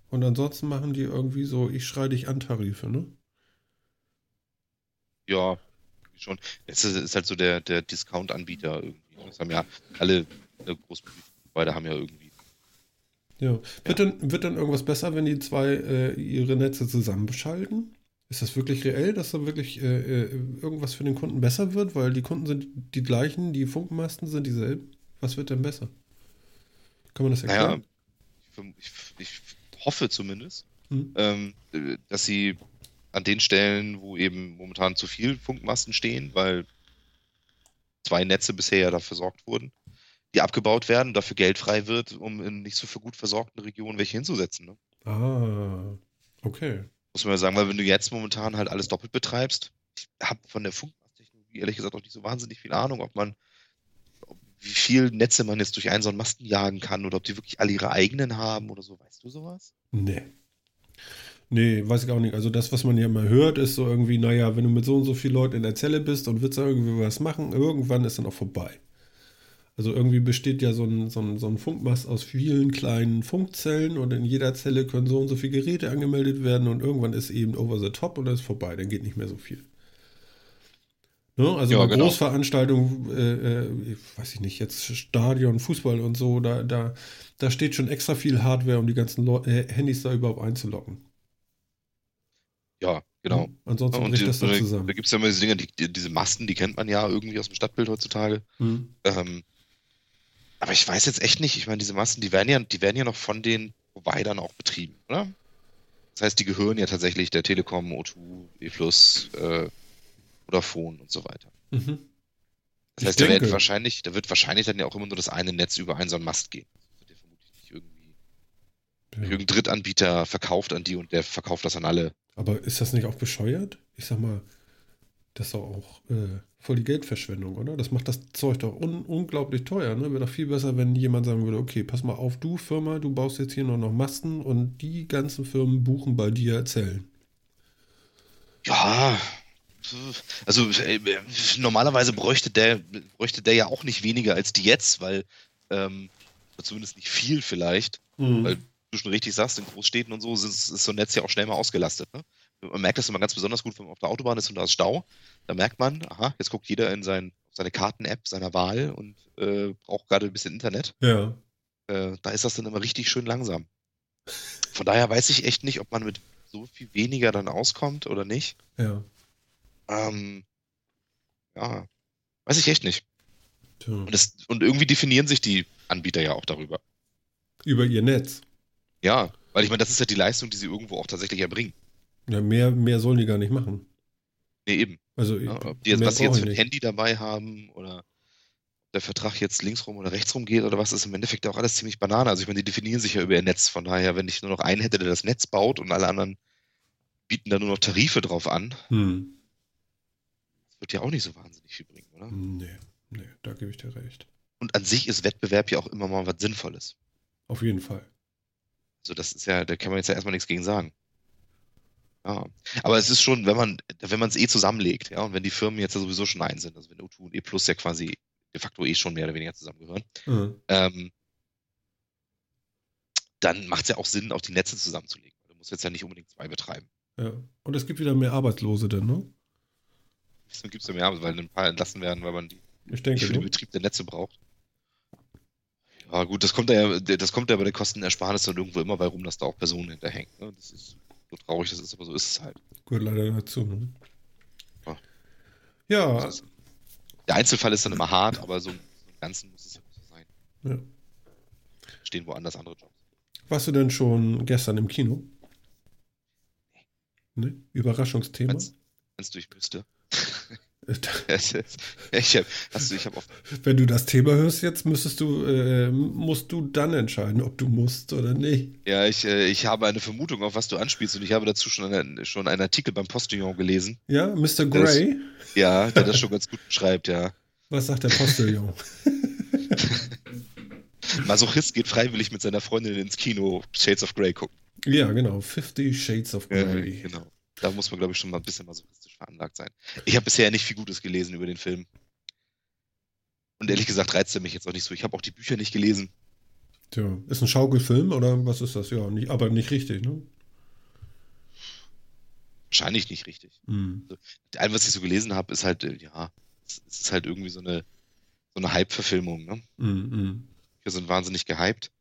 Und ansonsten machen die irgendwie so, ich schreie dich an Tarife, ne? Ja, schon. Es ist, halt so der, der Discount-Anbieter irgendwie. Das haben ja alle äh, Großprovider haben ja irgendwie ja. Wird, ja. Dann, wird dann irgendwas besser, wenn die zwei äh, ihre Netze zusammenschalten? Ist das wirklich reell, dass da wirklich äh, äh, irgendwas für den Kunden besser wird? Weil die Kunden sind die gleichen, die Funkmasten sind dieselben. Was wird denn besser? Kann man das erklären? Naja, ich, ich hoffe zumindest, hm. ähm, dass sie an den Stellen, wo eben momentan zu viel Funkmasten stehen, weil zwei Netze bisher ja da versorgt wurden, die abgebaut werden, dafür Geld frei wird, um in nicht so für gut versorgten Regionen welche hinzusetzen. Ne? Ah, okay. Muss man ja sagen, weil wenn du jetzt momentan halt alles doppelt betreibst, ich habe von der Funkmasttechnologie ehrlich gesagt auch nicht so wahnsinnig viel Ahnung, ob man, wie viel Netze man jetzt durch einen so einen Masten jagen kann oder ob die wirklich alle ihre eigenen haben oder so. Weißt du sowas? Nee. Nee, weiß ich auch nicht. Also das, was man ja mal hört, ist so irgendwie, naja, wenn du mit so und so vielen Leuten in der Zelle bist und willst da irgendwie was machen, irgendwann ist dann auch vorbei. Also irgendwie besteht ja so ein, so, ein, so ein Funkmast aus vielen kleinen Funkzellen und in jeder Zelle können so und so viele Geräte angemeldet werden und irgendwann ist eben over the top und dann ist vorbei, dann geht nicht mehr so viel. Ne? Also ja, bei genau. Großveranstaltungen, äh, äh, weiß ich nicht, jetzt Stadion, Fußball und so, da, da, da steht schon extra viel Hardware, um die ganzen Le äh, Handys da überhaupt einzulocken. Ja, genau. Mhm. Ansonsten und bricht die, das dann zusammen. Da gibt es ja immer diese Dinge, die, diese Masten, die kennt man ja irgendwie aus dem Stadtbild heutzutage. Mhm. Ähm, aber ich weiß jetzt echt nicht, ich meine, diese Massen, die werden ja, die werden ja noch von den Providern auch betrieben, oder? Das heißt, die gehören ja tatsächlich der Telekom, O2, E+, äh, Vodafone und so weiter. Mhm. Das Ich heißt, da wird wahrscheinlich, da wird wahrscheinlich dann ja auch immer nur das eine Netz über einen so einen Mast gehen. Das wird ja vermutlich nicht irgendwie Ja. irgendein Drittanbieter verkauft an die und der verkauft das an alle. Aber ist das nicht auch bescheuert? Ich sag mal, das ist doch auch äh, voll die Geldverschwendung, oder? Das macht das Zeug doch un unglaublich teuer. Ne? Wäre doch viel besser, wenn jemand sagen würde, okay, pass mal auf, du Firma, du baust jetzt hier nur noch Masten und die ganzen Firmen buchen bei dir Zellen. Ja, also äh, normalerweise bräuchte der, bräuchte der ja auch nicht weniger als die jetzt, weil ähm, zumindest nicht viel vielleicht. Weil du schon richtig sagst, in Großstädten und so ist, ist so ein Netz ja auch schnell mal ausgelastet. Ne? Man merkt das immer ganz besonders gut, wenn man auf der Autobahn ist und da ist Stau. Da merkt man, aha, jetzt guckt jeder in sein, seine Karten-App seiner Wahl und äh, braucht gerade ein bisschen Internet. Ja. Äh, da ist das dann immer richtig schön langsam. Von daher weiß ich echt nicht, ob man mit so viel weniger dann auskommt oder nicht. Ja. Ähm, ja, weiß ich echt nicht. Tja. Und, das, und irgendwie definieren sich die Anbieter ja auch darüber. Über ihr Netz. Ja, weil ich meine, das ist ja die Leistung, die sie irgendwo auch tatsächlich erbringen. Ja, mehr, mehr sollen die gar nicht machen. Nee, eben. Also, Ja, ob die jetzt, was sie jetzt für ein. Handy dabei haben oder der Vertrag jetzt links rum oder rechts rum geht oder was, ist im Endeffekt auch alles ziemlich Banane. Also ich meine, die definieren sich ja über ihr Netz. Von daher, wenn ich nur noch einen hätte, der das Netz baut und alle anderen bieten da nur noch Tarife drauf an, Hm. das wird ja auch nicht so wahnsinnig viel bringen, oder? Nee, nee, da gebe ich dir recht. Und an sich ist Wettbewerb ja auch immer mal was Sinnvolles. Auf jeden Fall. Also das ist ja, da kann man jetzt ja erstmal nichts gegen sagen. Ja. Aber es ist schon, wenn man, wenn man es eh zusammenlegt, ja, und wenn die Firmen jetzt ja sowieso schon ein sind, also wenn O2 und E Plus ja quasi de facto eh schon mehr oder weniger zusammengehören, Mhm. ähm, dann macht es ja auch Sinn, auch die Netze zusammenzulegen. Du musst jetzt ja nicht unbedingt zwei betreiben. Ja. Und es gibt wieder mehr Arbeitslose denn, ne? Deswegen gibt es ja mehr, weil ein paar entlassen werden, weil man die denke, für den? Betrieb der Netze braucht. Ja, gut, das kommt ja, das kommt ja bei der Kostenersparnis dann irgendwo immer bei rum, dass da auch Personen hinterhängen. Ne? Das ist so traurig, das ist, aber so ist es halt. gehört leider dazu. Ne? Ja. Ja, ist, der Einzelfall ist dann immer hart, aber so im Ganzen muss es ja auch so sein. ja. Stehen woanders andere Jobs. Warst du denn schon gestern im Kino? Ne? Überraschungsthema? Meinst Meinst du, ich müsste? *laughs* ich habe hab Wenn du das Thema hörst jetzt, müsstest du, äh, musst du dann entscheiden, ob du musst oder nicht. ja, ich, äh, ich habe eine Vermutung, auf was du anspielst und ich habe dazu schon, einen, schon einen Artikel beim Postillon gelesen. Ja, Mr. Das- Grey? Ja, der das schon ganz gut beschreibt, ja. Was sagt der Postillon? *laughs* Masochist geht freiwillig mit seiner Freundin ins Kino Shades of Grey gucken. ja, genau. Fifty Shades of Grey. genau. Da muss man, glaube ich, schon mal ein bisschen masochistisch veranlagt sein. Ich habe bisher nicht viel Gutes gelesen über den Film. Und ehrlich gesagt reizt er mich jetzt auch nicht so. Ich habe auch die Bücher nicht gelesen. Tja, ist ein Schaukelfilm oder was ist das? Ja, nicht, aber nicht richtig, ne? Wahrscheinlich nicht richtig. Hm. All, was ich so gelesen habe, ist halt, äh, ja, es ist halt irgendwie so eine, so eine Hype-Verfilmung, ne? Hm, hm. Wir sind wahnsinnig gehypt.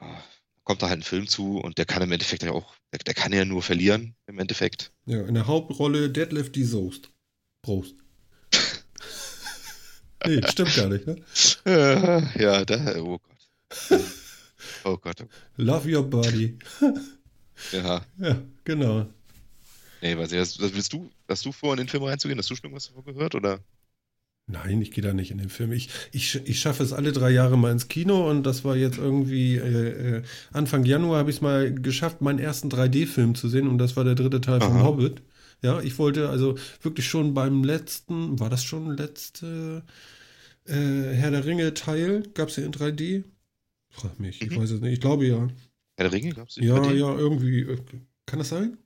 Ja, kommt da halt ein Film zu und der kann im Endeffekt ja auch, der, der kann ja nur verlieren, im Endeffekt. Ja, in der Hauptrolle Deadlift die Soest. Prost. *laughs* nee, stimmt gar nicht, ne? *laughs* Ja, da, oh Gott. *laughs* Oh Gott, oh Gott. Love your body. Ja, Ja, genau. nee, was, was willst du? Hast du vor, in den Film reinzugehen? Hast du schon irgendwas davon gehört, oder? Nein, ich gehe da nicht in den Film. Ich, ich, ich schaffe es alle drei Jahre mal ins Kino und das war jetzt irgendwie äh, äh, Anfang Januar habe ich es mal geschafft, meinen ersten 3D-Film zu sehen und das war der dritte Teil vom Aha. Hobbit. Ja, ich wollte also wirklich schon beim letzten, war das schon letzte äh, Herr der Ringe-Teil? Gab es den in 3D? Frag mich, ich Mhm. weiß es nicht. Ich glaube ja. Herr der Ringe, glaubst du? Ja, Bei dir? ja, irgendwie. äh, Kann das sein?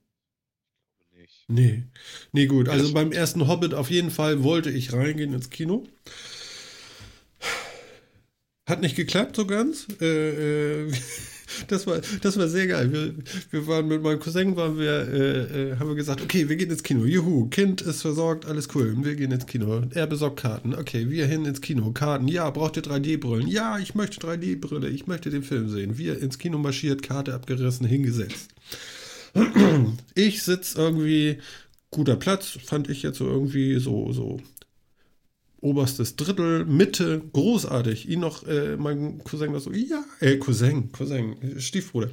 Nee. Nee, gut. Also das- beim ersten Hobbit auf jeden Fall wollte ich reingehen ins Kino. Hat nicht geklappt so ganz. Äh, äh, *laughs* das, war, das war sehr geil. Wir, wir waren mit meinem Cousin, waren wir, äh, äh, haben wir gesagt, okay, wir gehen ins Kino. Juhu, Kind ist versorgt, alles cool. Wir gehen ins Kino. Er besorgt Karten. Okay, wir hin ins Kino. Karten. Ja, braucht ihr 3D-Brillen? Ja, ich möchte 3D-Brille. Ich möchte den Film sehen. Wir ins Kino marschiert, Karte abgerissen, hingesetzt. Ich sitze irgendwie, guter Platz, fand ich jetzt so irgendwie so, so oberstes Drittel, Mitte, großartig. Ihn noch, äh, mein Cousin war so, ja, äh, Cousin, Cousin, Stiefbruder.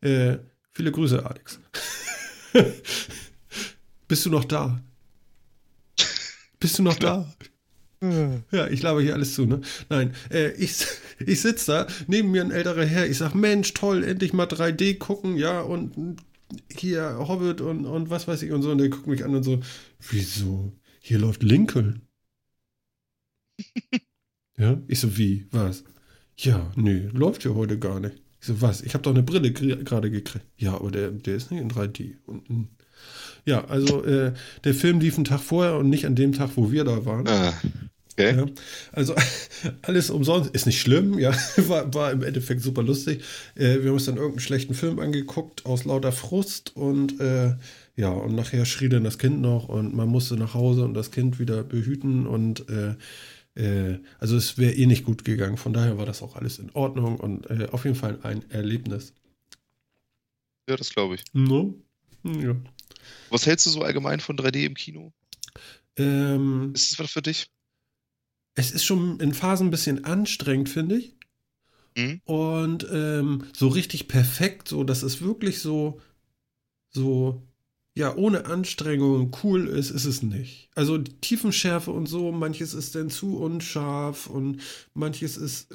Äh, Viele Grüße, Alex. *laughs* Bist du noch da? Bist du noch da? Ja, ich laber hier alles zu, ne? Nein, äh, ich, ich sitze da, neben mir ein älterer Herr, ich sag, Mensch, toll, endlich mal 3D gucken, ja, und hier Hobbit und, und was weiß ich und so, und der guckt mich an und so, wieso? Hier läuft Lincoln. *laughs* ja, ich so, wie, was? Ja, nee, läuft ja heute gar nicht. Ich so, was? Ich habe doch eine Brille gerade gekriegt. Ja, aber der, der ist nicht in 3D. Und, hm. ja, also äh, der Film lief einen Tag vorher und nicht an dem Tag, wo wir da waren. Ah, okay. Ja, also *laughs* alles umsonst, ist nicht schlimm, ja, *laughs* war, war im Endeffekt super lustig. Äh, wir haben uns dann irgendeinen schlechten Film angeguckt aus lauter Frust und äh, ja, und nachher schrie dann das Kind noch und man musste nach Hause und das Kind wieder behüten und äh, äh, also es wäre eh nicht gut gegangen. Von daher war das auch alles in Ordnung und äh, auf jeden Fall ein Erlebnis. Ja, das glaube ich. No? Ja. Was hältst du so allgemein von 3D im Kino? Ähm, Ist das was für dich? Es ist schon in Phasen ein bisschen anstrengend, finde ich. Mhm. Und ähm, so richtig perfekt, so dass es wirklich so, so, ja, ohne Anstrengung cool ist, ist es nicht. Also die Tiefenschärfe und so, manches ist dann zu unscharf und manches ist,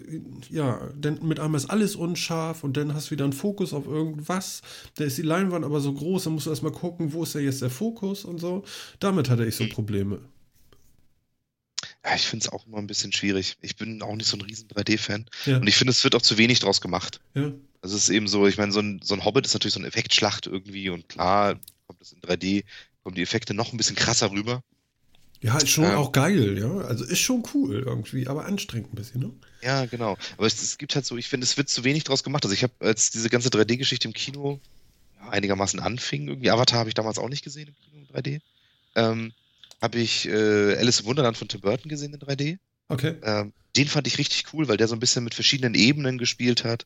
ja, denn mit einmal ist alles unscharf und dann hast du wieder einen Fokus auf irgendwas. Da ist die Leinwand aber so groß, dann musst du erstmal gucken, wo ist da jetzt der Fokus und so. Damit hatte ich so Probleme. Ich finde es auch immer ein bisschen schwierig. Ich bin auch nicht so ein riesen 3D-Fan. Ja. Und ich finde, es wird auch zu wenig draus gemacht. Ja. Also es ist eben so, ich meine, so ein, so ein Hobbit ist natürlich so eine Effektschlacht irgendwie und klar kommt es in 3D, kommen die Effekte noch ein bisschen krasser rüber. Ja, ist schon Ähm. auch geil, ja. Also ist schon cool irgendwie, aber anstrengend ein bisschen, ne? Ja, genau. Aber es, es gibt halt so, ich finde, es wird zu wenig draus gemacht. Also ich habe, als diese ganze 3D-Geschichte im Kino einigermaßen anfing, irgendwie Avatar habe ich damals auch nicht gesehen im Kino in 3D, ähm, habe ich äh, Alice im Wunderland von Tim Burton gesehen in 3D. Okay. Ähm, den fand ich richtig cool, weil der so ein bisschen mit verschiedenen Ebenen gespielt hat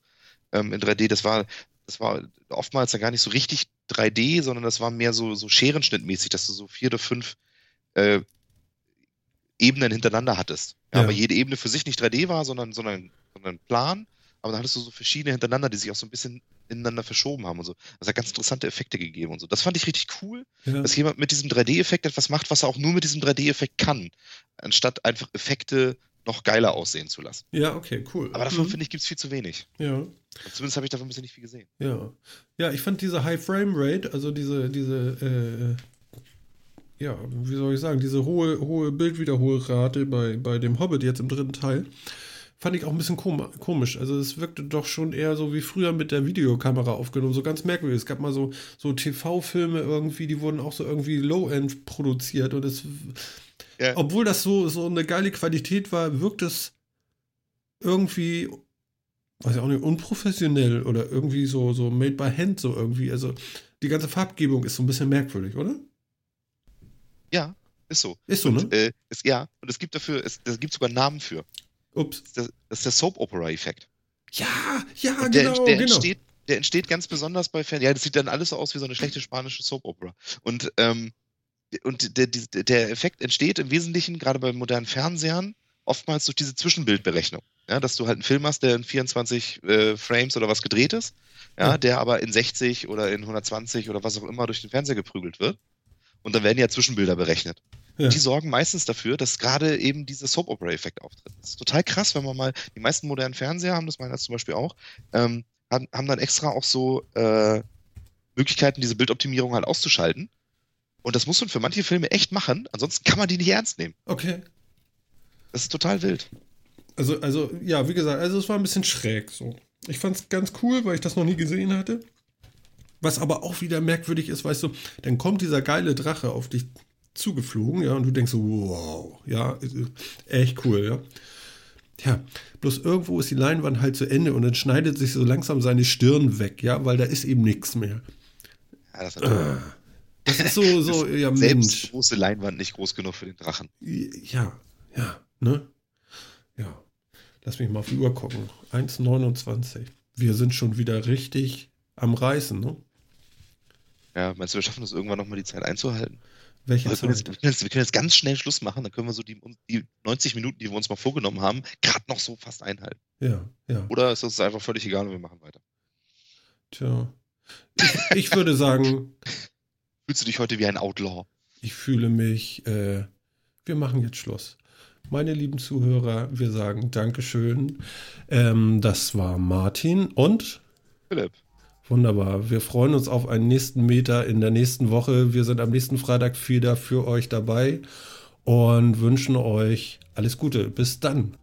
ähm, in 3D. Das war, das war oftmals ja gar nicht so richtig 3D, sondern das war mehr so, so Scherenschnittmäßig, dass du so vier oder fünf äh, Ebenen hintereinander hattest. Ja, Ja. Aber jede Ebene für sich nicht 3D war, sondern, sondern, sondern plan. Aber dann hattest du so verschiedene hintereinander, die sich auch so ein bisschen ineinander verschoben haben und so. Das hat ganz interessante Effekte gegeben und so. Das fand ich richtig cool, Ja. dass jemand mit diesem 3D-Effekt etwas macht, was er auch nur mit diesem 3D-Effekt kann, anstatt einfach Effekte noch geiler aussehen zu lassen. ja, okay, cool. Aber davon Mhm. finde ich, gibt es viel zu wenig. Ja, Und zumindest habe ich davon bisher nicht viel gesehen. ja. Ja, ich fand diese High Frame Rate, also diese, diese, äh, ja, wie soll ich sagen, diese hohe, hohe Bildwiederholrate bei, bei dem Hobbit jetzt im dritten Teil, fand ich auch ein bisschen kom komisch. Also es wirkte doch schon eher so wie früher mit der Videokamera aufgenommen, so ganz merkwürdig. Es gab mal so, so TV-Filme irgendwie, die wurden auch so irgendwie Low-End produziert und es Ja. obwohl das so, so eine geile Qualität war, wirkt es irgendwie, weiß ich auch nicht, unprofessionell oder irgendwie so, so made by hand, so irgendwie. Also die ganze Farbgebung ist so ein bisschen merkwürdig, oder? Ja, ist so. Ist so, und, ne? äh, es, ja, und es gibt dafür, es, es gibt sogar Namen für. Ups. Das ist der, das ist der Soap-Opera-Effekt. Ja, ja, Und der, genau, der, genau. entsteht, der entsteht ganz besonders bei Fernsehen. Ja, das sieht dann alles so aus wie so eine schlechte spanische Soap-Opera. Und, ähm, und der, der, der Effekt entsteht im Wesentlichen, gerade bei modernen Fernsehern, oftmals durch diese Zwischenbildberechnung. Ja, dass du halt einen Film hast, der in 24 äh, Frames oder was gedreht ist, ja, Ja. der aber in 60 oder in 120 oder was auch immer durch den Fernseher geprügelt wird. Und dann werden ja Zwischenbilder berechnet. Ja. Die sorgen meistens dafür, dass gerade eben dieser Soap-Opera-Effekt auftritt. Das ist total krass, wenn man mal, die meisten modernen Fernseher haben das meiner zum Beispiel auch, ähm, haben, haben dann extra auch so äh, Möglichkeiten, diese Bildoptimierung halt auszuschalten. Und das muss man für manche Filme echt machen, ansonsten kann man die nicht ernst nehmen. Okay. Das ist total wild. Also, also, ja, wie gesagt, also es war ein bisschen schräg so. Ich fand es ganz cool, weil ich das noch nie gesehen hatte. Was aber auch wieder merkwürdig ist, weißt du, dann kommt dieser geile Drache auf dich zugeflogen, ja, und du denkst so, wow, ja, äh, echt cool, ja. Ja, bloß irgendwo ist die Leinwand halt zu Ende und dann schneidet sich so langsam seine Stirn weg, ja, weil da ist eben nichts mehr. Ja, das ist Das ist so, *laughs* so, ja, selbst Mensch. große Leinwand nicht groß genug für den Drachen. Ja, ja, ne? Ja. Lass mich mal auf die Uhr gucken. 1,29. Wir sind schon wieder richtig am Reißen, ne? Ja, meinst du, wir schaffen das irgendwann nochmal die Zeit einzuhalten? Welche Wir können, jetzt, wir, können jetzt, wir können jetzt ganz schnell Schluss machen, dann können wir so die, die 90 Minuten, die wir uns mal vorgenommen haben, gerade noch so fast einhalten. Ja, ja. Oder ist das einfach völlig egal und wir machen weiter? Tja. Ich, ich würde sagen, *laughs* Fühlst du dich heute wie ein Outlaw? ich fühle mich, äh, wir machen jetzt Schluss. Meine lieben Zuhörer, wir sagen Dankeschön. Ähm, das war Martin und Philipp. Wunderbar. Wir freuen uns auf einen nächsten Meter in der nächsten Woche. Wir sind am nächsten Freitag wieder für euch dabei und wünschen euch alles Gute. Bis dann.